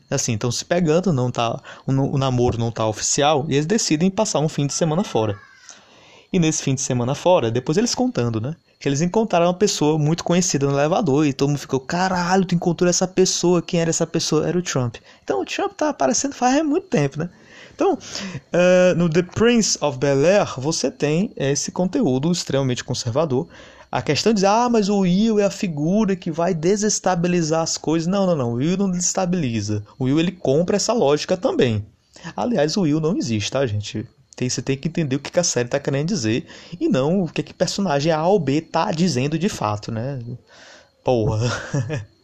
assim, estão se pegando, não tá, o, namoro não tá oficial, e eles decidem passar um fim de semana fora. E nesse fim de semana fora, depois eles contando, né? Que eles encontraram uma pessoa muito conhecida no elevador e todo mundo ficou, caralho, tu encontrou essa pessoa, quem era essa pessoa? Era o Trump. Então o Trump tá aparecendo faz muito tempo, né? Então, uh, no The Prince of Bel Air, você tem esse conteúdo extremamente conservador, a questão de ah, mas o Will é a figura que vai desestabilizar as coisas. Não, não, não. O Will não desestabiliza. O Will ele compra essa lógica também. Aliás, o Will não existe, tá, gente? Tem, você tem que entender o que, que a série está querendo dizer e não o que, que personagem A ou B tá dizendo de fato, né? Porra.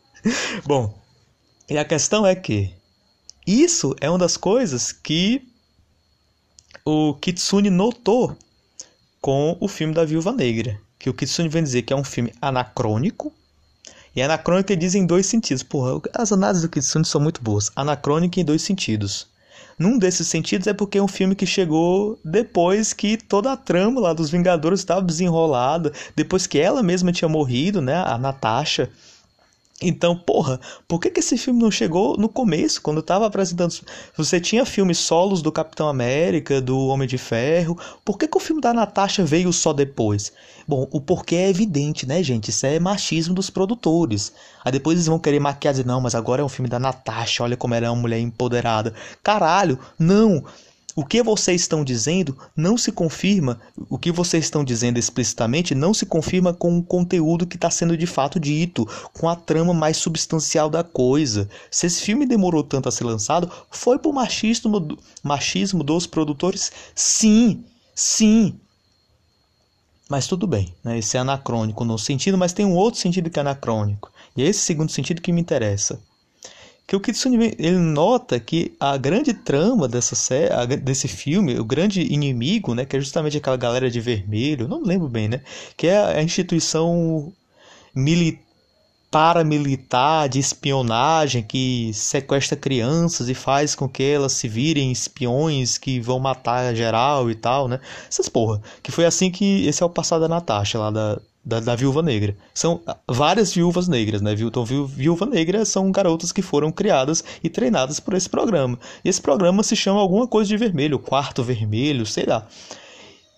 [laughs] Bom, e a questão é que isso é uma das coisas que o Kitsune notou com o filme da Viúva Negra que o Kitsune vem dizer que é um filme anacrônico. E anacrônico diz em dois sentidos. Porra, as análises do Kitsune são muito boas. Anacrônico em dois sentidos. Num desses sentidos é porque é um filme que chegou depois que toda a trama lá dos Vingadores estava desenrolada, depois que ela mesma tinha morrido, né, a Natasha. Então, porra, por que, que esse filme não chegou no começo, quando tava apresentando? Você tinha filmes solos do Capitão América, do Homem de Ferro, por que, que o filme da Natasha veio só depois? Bom, o porquê é evidente, né, gente? Isso é machismo dos produtores. Aí depois eles vão querer maquiar e dizer, não, mas agora é um filme da Natasha, olha como ela é uma mulher empoderada. Caralho, não! O que vocês estão dizendo não se confirma, o que vocês estão dizendo explicitamente não se confirma com o conteúdo que está sendo de fato dito, com a trama mais substancial da coisa. Se esse filme demorou tanto a ser lançado, foi por machismo, machismo dos produtores? Sim, sim. Mas tudo bem, né? esse é anacrônico no sentido, mas tem um outro sentido que é anacrônico. E é esse segundo sentido que me interessa que o Kitsune ele nota que a grande trama dessa série, desse filme, o grande inimigo, né, que é justamente aquela galera de vermelho, não lembro bem, né, que é a instituição militar paramilitar de espionagem que sequestra crianças e faz com que elas se virem espiões que vão matar geral e tal, né? Essas porra. Que foi assim que esse é o passado da Natasha lá da da, da Viúva Negra. São várias viúvas negras, né? Então, Viúva Negra são garotas que foram criadas e treinadas por esse programa. Esse programa se chama alguma coisa de vermelho, quarto vermelho, sei lá.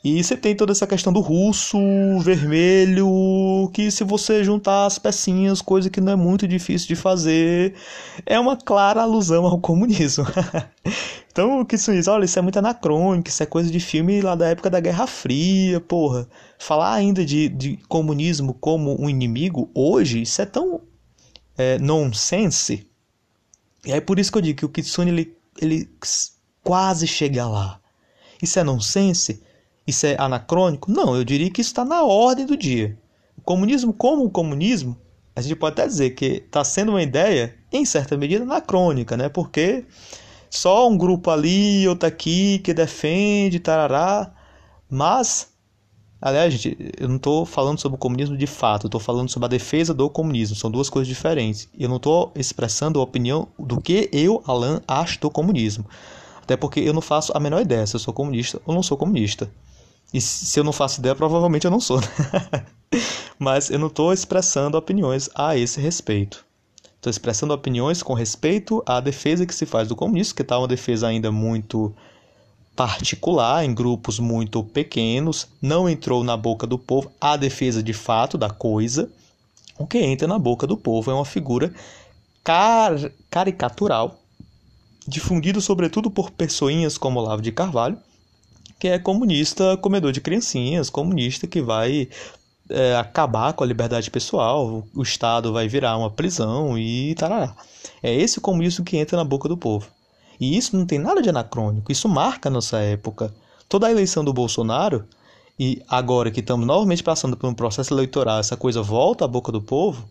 E você tem toda essa questão do russo, vermelho, que se você juntar as pecinhas, coisa que não é muito difícil de fazer, é uma clara alusão ao comunismo. [laughs] então o que isso diz? Olha, isso é muito anacrônico, isso é coisa de filme lá da época da Guerra Fria, porra. Falar ainda de, de comunismo como um inimigo hoje, isso é tão é, nonsense. E é por isso que eu digo que o Kitsune ele, ele quase chega lá. Isso é nonsense? Isso é anacrônico? Não, eu diria que isso está na ordem do dia. O comunismo, como o comunismo, a gente pode até dizer que está sendo uma ideia, em certa medida, anacrônica, né? Porque só um grupo ali, outro aqui, que defende, tarará. Mas, aliás, gente, eu não estou falando sobre o comunismo de fato, eu estou falando sobre a defesa do comunismo. São duas coisas diferentes. Eu não estou expressando a opinião do que eu, Alan, acho do comunismo. Até porque eu não faço a menor ideia se eu sou comunista ou não sou comunista. E se eu não faço ideia, provavelmente eu não sou. [laughs] Né? Mas eu não estou expressando opiniões a esse respeito. Estou expressando opiniões com respeito à defesa que se faz do comunismo, que está uma defesa ainda muito particular, em grupos muito pequenos, não entrou na boca do povo a defesa de fato da coisa. O que entra na boca do povo é uma figura car caricatural, difundido sobretudo por pessoinhas como Olavo de Carvalho, que é comunista comedor de criancinhas, comunista que vai é, acabar com a liberdade pessoal, o Estado vai virar uma prisão e tarará. É esse comunismo que entra na boca do povo. E isso não tem nada de anacrônico, isso marca a nossa época. Toda a eleição do Bolsonaro, e agora que estamos novamente passando por um processo eleitoral, essa coisa volta à boca do povo,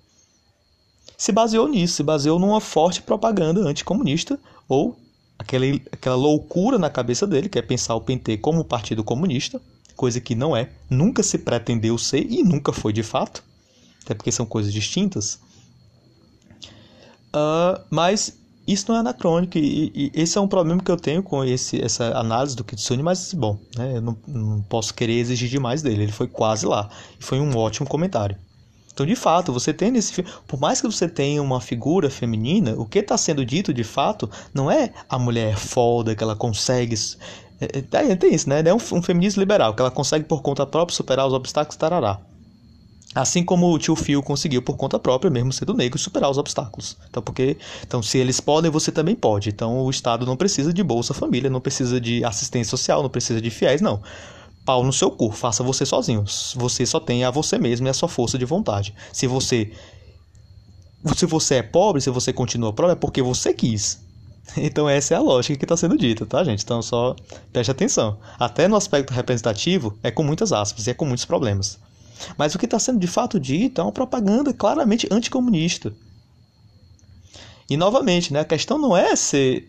se baseou nisso, se baseou numa forte propaganda anticomunista ou aquela, aquela loucura na cabeça dele, que é pensar o PT como partido comunista, coisa que não é, nunca se pretendeu ser e nunca foi de fato, até porque são coisas distintas. Uh, mas isso não é anacrônico e, e, esse é um problema que eu tenho com esse, essa análise do Kitsune, mas bom, né, eu não, não posso querer exigir demais dele, ele foi quase lá e foi um ótimo comentário. Então, de fato, você tem nesse filme, por mais que você tenha uma figura feminina, o que está sendo dito de fato não é a mulher foda que ela consegue. É, é, tem isso, né? É um, um feminismo liberal, que ela consegue por conta própria superar os obstáculos, tarará. Assim como o tio Phil conseguiu por conta própria, mesmo sendo negro, superar os obstáculos. Então, porque, então, se eles podem, você também pode. Então, o Estado não precisa de Bolsa Família, não precisa de assistência social, não precisa de fiéis, não pau no seu cu, faça você sozinho. Você só tem a você mesmo e a sua força de vontade. Se você se você é pobre, se você continua pobre, é porque você quis. Então essa é a lógica que está sendo dita, tá, gente? Então só preste atenção. Até no aspecto representativo é com muitas aspas e é com muitos problemas. Mas o que está sendo de fato dito é uma propaganda claramente anticomunista. E novamente, né, a questão não é ser,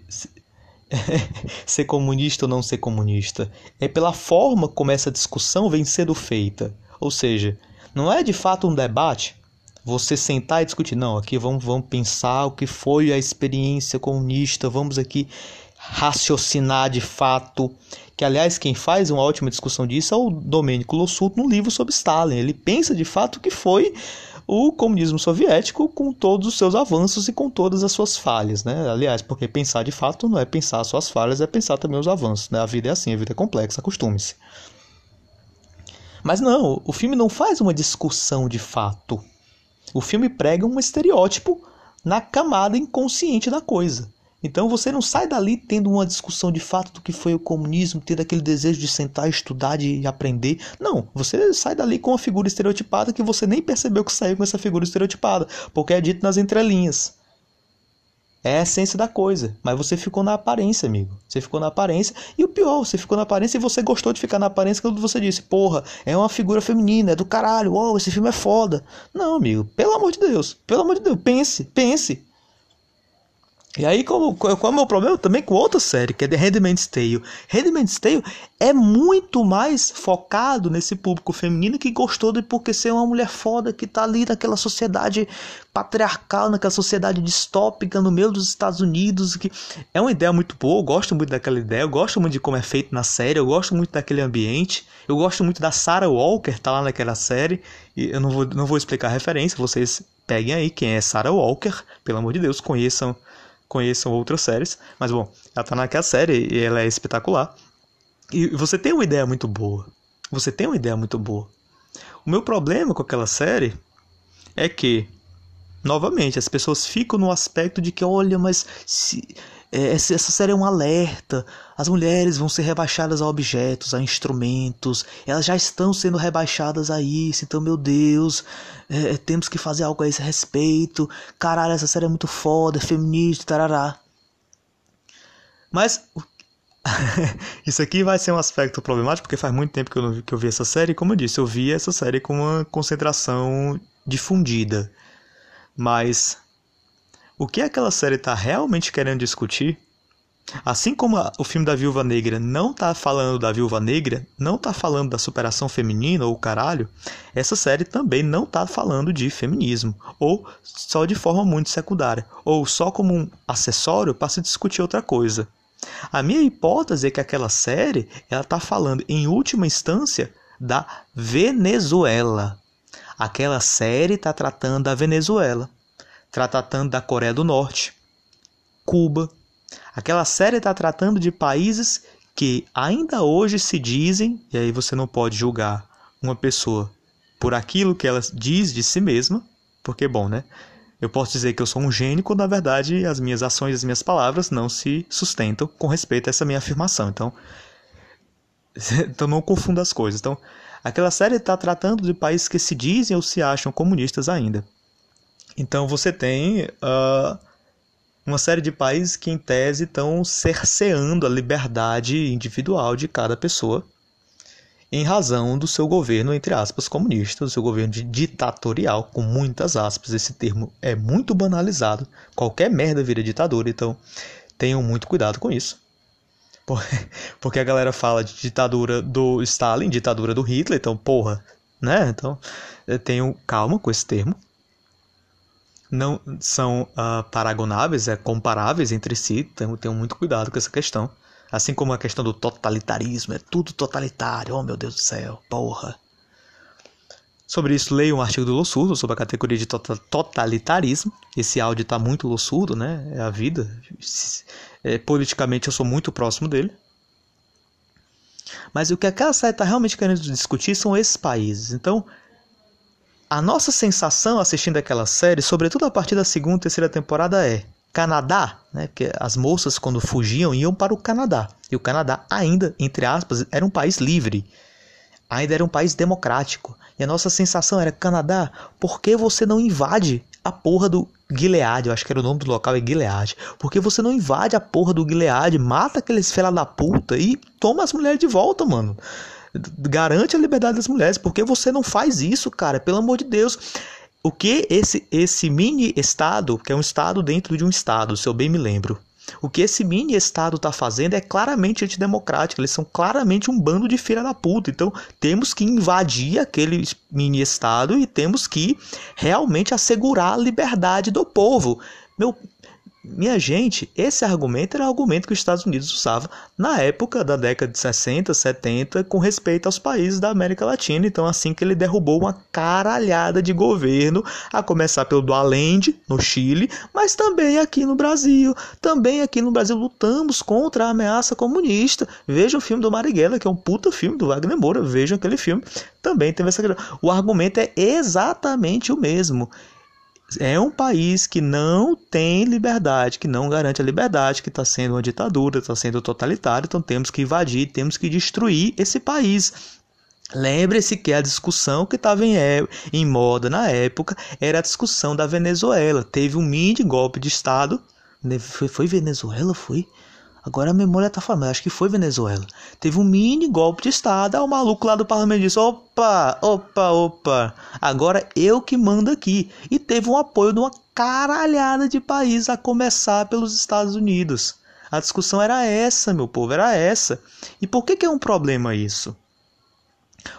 [laughs] ser comunista ou não ser comunista. É pela forma como essa discussão vem sendo feita. Ou seja, não é de fato um debate você sentar e discutir. Não, aqui vamos, vamos pensar o que foi a experiência comunista, vamos aqui raciocinar de fato. Que, aliás, quem faz uma ótima discussão disso é o Domênico Lossuto no livro sobre Stalin. Ele pensa de fato o que foi o comunismo soviético com todos os seus avanços e com todas as suas falhas, né? Aliás, porque pensar de fato não é pensar as suas falhas, é pensar também os avanços, né? A vida é assim, a vida é complexa, acostume-se. Mas não, o filme não faz uma discussão de fato. O filme prega um estereótipo na camada inconsciente da coisa. Então você não sai dali tendo uma discussão de fato do que foi o comunismo, tendo aquele desejo de sentar, estudar, de aprender. Não, você sai dali com uma figura estereotipada que você nem percebeu que saiu com essa figura estereotipada, porque é dito nas entrelinhas. É a essência da coisa, mas você ficou na aparência, amigo. Você ficou na aparência, e o pior, você ficou na aparência e você gostou de ficar na aparência quando você disse, porra, é uma figura feminina, é do caralho, uau, esse filme é foda. Não, amigo, pelo amor de Deus, pelo amor de Deus, pense, pense. E aí, como, qual é o meu problema também com outra série, que é The Handmaid's Tale. Handmaid's Tale é muito mais focado nesse público feminino que gostou de porque ser uma mulher foda que tá ali naquela sociedade patriarcal, naquela sociedade distópica no meio dos Estados Unidos, que é uma ideia muito boa, eu gosto muito daquela ideia, eu gosto muito de como é feito na série, eu gosto muito daquele ambiente, eu gosto muito da Sarah Walker, tá lá naquela série, e eu não vou, não vou explicar a referência, vocês peguem aí quem é Sarah Walker, pelo amor de Deus, conheçam conheçam outras séries, mas bom, ela tá naquela série e ela é espetacular. E você tem uma ideia muito boa. Você tem uma ideia muito boa. O meu problema com aquela série é que, novamente, as pessoas ficam no aspecto de que, olha, mas se, é, essa série é um alerta. As mulheres vão ser rebaixadas a objetos, a instrumentos. Elas já estão sendo rebaixadas a isso. Então, meu Deus, é, é temos que fazer algo a esse respeito. Caralho, essa série é muito foda, é feminista, tarará. Mas [laughs] isso aqui vai ser um aspecto problemático, porque faz muito tempo que eu, não, que eu vi essa série. Como eu disse, eu vi essa série com uma concentração difundida. Mas o que aquela série está realmente querendo discutir, assim como a, o filme da Viúva Negra não está falando da Viúva Negra, não está falando da superação feminina ou caralho, essa série também não está falando de feminismo, ou só de forma muito secundária, ou só como um acessório para se discutir outra coisa. A minha hipótese é que aquela série ela está falando, em última instância, da Venezuela. Aquela série está tratando da Venezuela tratando da Coreia do Norte, Cuba. Aquela série está tratando de países que ainda hoje se dizem, e aí você não pode julgar uma pessoa por aquilo que ela diz de si mesma, porque, bom, né? Eu posso dizer que eu sou um gênio quando, na verdade, as minhas ações e as minhas palavras não se sustentam com respeito a essa minha afirmação. Então, [laughs] então não confunda as coisas. Então, aquela série está tratando de países que se dizem ou se acham comunistas ainda. Então você tem uh, uma série de países que, em tese, estão cerceando a liberdade individual de cada pessoa em razão do seu governo, entre aspas, comunista, do seu governo ditatorial, com muitas aspas. Esse termo é muito banalizado. Qualquer merda vira ditadura, então tenham muito cuidado com isso. [laughs] Porque a galera fala de ditadura do Stalin, ditadura do Hitler, então, porra, né? Então, tenham calma com esse termo não são uh, paragonáveis, é comparáveis entre si, então tenham muito cuidado com essa questão. Assim como a questão do totalitarismo, é tudo totalitário, oh meu Deus do céu, porra. Sobre isso, leia um artigo do Lossurdo sobre a categoria de tota-, totalitarismo. Esse áudio está muito lossurdo, né? É a vida. É, politicamente eu sou muito próximo dele. Mas o que aquela série está realmente querendo discutir são esses países. Então, a nossa sensação assistindo aquela série, sobretudo a partir da segunda e terceira temporada, é Canadá, né? Porque as moças, quando fugiam, iam para o Canadá. E o Canadá, ainda, entre aspas, era um país livre. Ainda era um país democrático. E a nossa sensação era: Canadá, por que você não invade a porra do Gilead? Eu acho que era o nome do local, é Gilead. Por que você não invade a porra do Gilead? Mata aqueles fela da puta e toma as mulheres de volta, mano garante a liberdade das mulheres. Por que você não faz isso, cara? Pelo amor de Deus. O que esse, esse mini estado, que é um estado dentro de um estado, se eu bem me lembro, o que esse mini estado está fazendo é claramente antidemocrático. Eles são claramente um bando de filha da puta. Então temos que invadir aquele mini estado e temos que realmente assegurar a liberdade do povo. Meu, minha gente, esse argumento era o argumento que os Estados Unidos usava na época da década de 60, 70, com respeito aos países da América Latina. Então, assim que ele derrubou uma caralhada de governo, a começar pelo do Allende, no Chile, mas também aqui no Brasil. Também aqui no Brasil lutamos contra a ameaça comunista. Vejam o filme do Marighella, que é um puta filme do Wagner Moura. Vejam aquele filme. Também teve essa. O argumento é exatamente o mesmo é um país que não tem liberdade, que não garante a liberdade, que está sendo uma ditadura, está sendo totalitário, então temos que invadir, temos que destruir esse país. Lembre-se que a discussão que estava em, é, em moda na época era a discussão da Venezuela. Teve um mini golpe de Estado. Né, foi, foi Venezuela? Foi? Agora a memória tá falando, acho que foi Venezuela. Teve um mini golpe de Estado, aí o maluco lá do parlamento disse: opa, opa, opa, agora eu que mando aqui. E teve um apoio de uma caralhada de países, a começar pelos Estados Unidos. A discussão era essa, meu povo, era essa. E por que, que é um problema isso?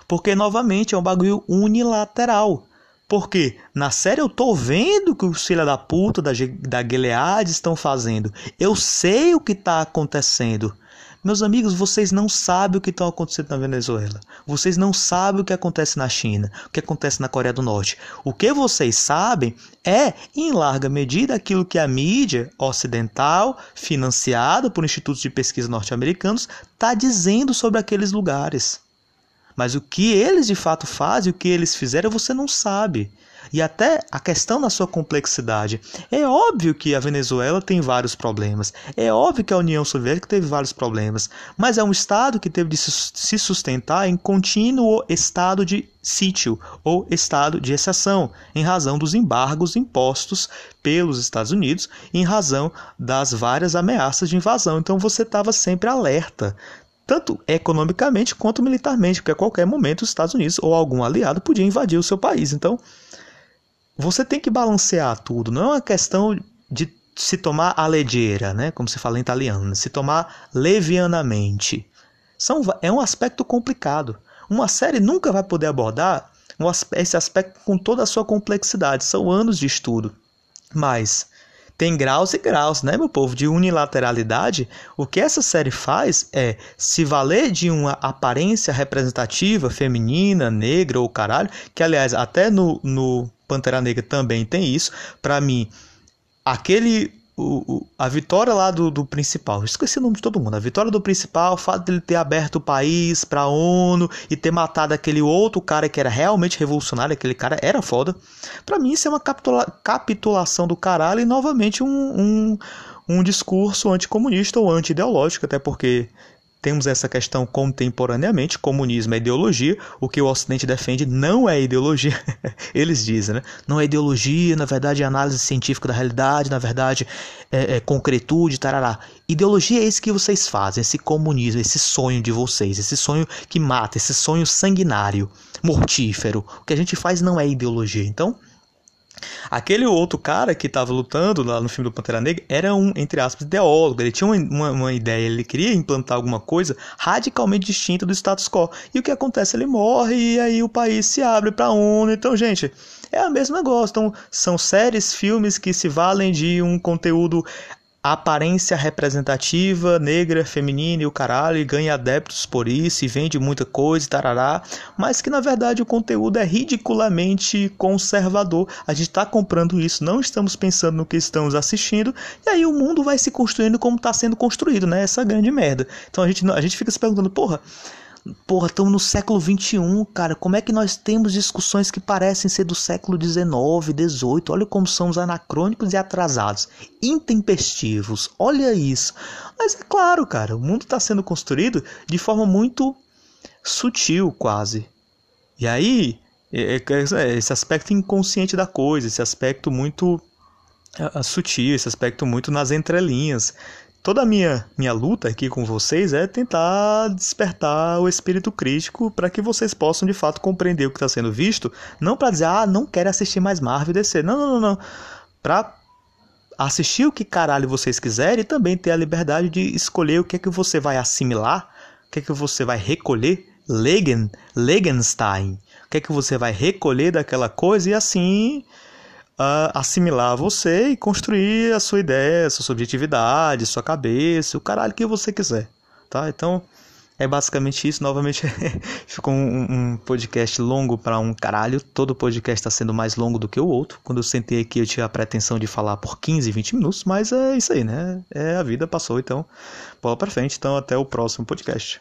Porque, novamente, é um bagulho unilateral. Porque na série eu tô vendo que os filha da puta da, da Gilead estão fazendo. Eu sei o que está acontecendo. Meus amigos, vocês não sabem o que está acontecendo na Venezuela. Vocês não sabem o que acontece na China, o que acontece na Coreia do Norte. O que vocês sabem é, em larga medida, aquilo que a mídia ocidental, financiada por institutos de pesquisa norte-americanos, está dizendo sobre aqueles lugares. Mas o que eles de fato fazem, o que eles fizeram, você não sabe. E até a questão da sua complexidade. É óbvio que a Venezuela tem vários problemas. É óbvio que a União Soviética teve vários problemas. Mas é um Estado que teve de se sustentar em contínuo estado de sítio ou estado de exceção, em razão dos embargos impostos pelos Estados Unidos, em razão das várias ameaças de invasão. Então você estava sempre alerta tanto economicamente quanto militarmente, porque a qualquer momento os Estados Unidos ou algum aliado podia invadir o seu país. Então, você tem que balancear tudo, não é uma questão de se tomar a leggera, né, como se fala em italiano, se tomar levianamente. São, é um aspecto complicado. Uma série nunca vai poder abordar esse aspecto com toda a sua complexidade. São anos de estudo. Mas tem graus e graus, né, meu povo? De unilateralidade. O que essa série faz é se valer de uma aparência representativa, feminina, negra ou caralho, que aliás, até no, no Pantera Negra também tem isso. Para mim, aquele o, o, a vitória lá do, do principal, esqueci o nome de todo mundo, a vitória do principal, o fato dele ter aberto o país pra ONU e ter matado aquele outro cara que era realmente revolucionário, aquele cara era foda. Pra mim isso é uma capitula, capitulação do caralho e novamente um, um, um discurso anticomunista ou anti-ideológico, até porque temos essa questão contemporaneamente, comunismo é ideologia, o que o Ocidente defende não é ideologia, [laughs] eles dizem, né? Não é ideologia, na verdade é análise científica da realidade, na verdade é, é concretude, tarará. Ideologia é isso que vocês fazem, esse comunismo, esse sonho de vocês, esse sonho que mata, esse sonho sanguinário, mortífero. O que a gente faz não é ideologia. Então, Aquele outro cara que estava lutando lá no filme do Pantera Negra era um, entre aspas, ideólogo. Ele tinha uma, uma, ideia, ele queria implantar alguma coisa radicalmente distinta do status quo. E o que acontece? Ele morre e aí o país se abre para a ONU. Então, gente, é o mesmo negócio. Então, são séries, filmes que se valem de um conteúdo aparência representativa, negra, feminina e o caralho, e ganha adeptos por isso, e vende muita coisa e tarará, mas que na verdade o conteúdo é ridiculamente conservador. A gente está comprando isso, não estamos pensando no que estamos assistindo, e aí o mundo vai se construindo como está sendo construído, né? Essa grande merda. Então a gente, a gente fica se perguntando, porra, Porra, estamos no século XXI, cara. Como é que nós temos discussões que parecem ser do século XIX, XVIII? Olha como somos anacrônicos e atrasados, intempestivos. Olha isso. Mas é claro, cara, o mundo está sendo construído de forma muito sutil, quase. E aí, é, é, esse aspecto inconsciente da coisa, esse aspecto muito sutil, esse aspecto muito nas entrelinhas toda a minha, minha luta aqui com vocês é tentar despertar o espírito crítico para que vocês possam de fato compreender o que está sendo visto, não para dizer, ah, não quero assistir mais Marvel DC. Não, não, não, não. Para assistir o que caralho vocês quiserem e também ter a liberdade de escolher o que é que você vai assimilar, o que é que você vai recolher, Legen, Legenstein, o que é que você vai recolher daquela coisa e assim uh, assimilar você e construir a sua ideia, sua subjetividade, sua cabeça, o caralho que você quiser, tá? Então, é basicamente isso. Novamente, [laughs] ficou um, um, podcast longo para um caralho. Todo podcast está sendo mais longo do que o outro. Quando eu sentei aqui, eu tinha a pretensão de falar por 15, 20 minutos, mas é isso aí, né? É a vida passou, então bola para frente. Então, até o próximo podcast.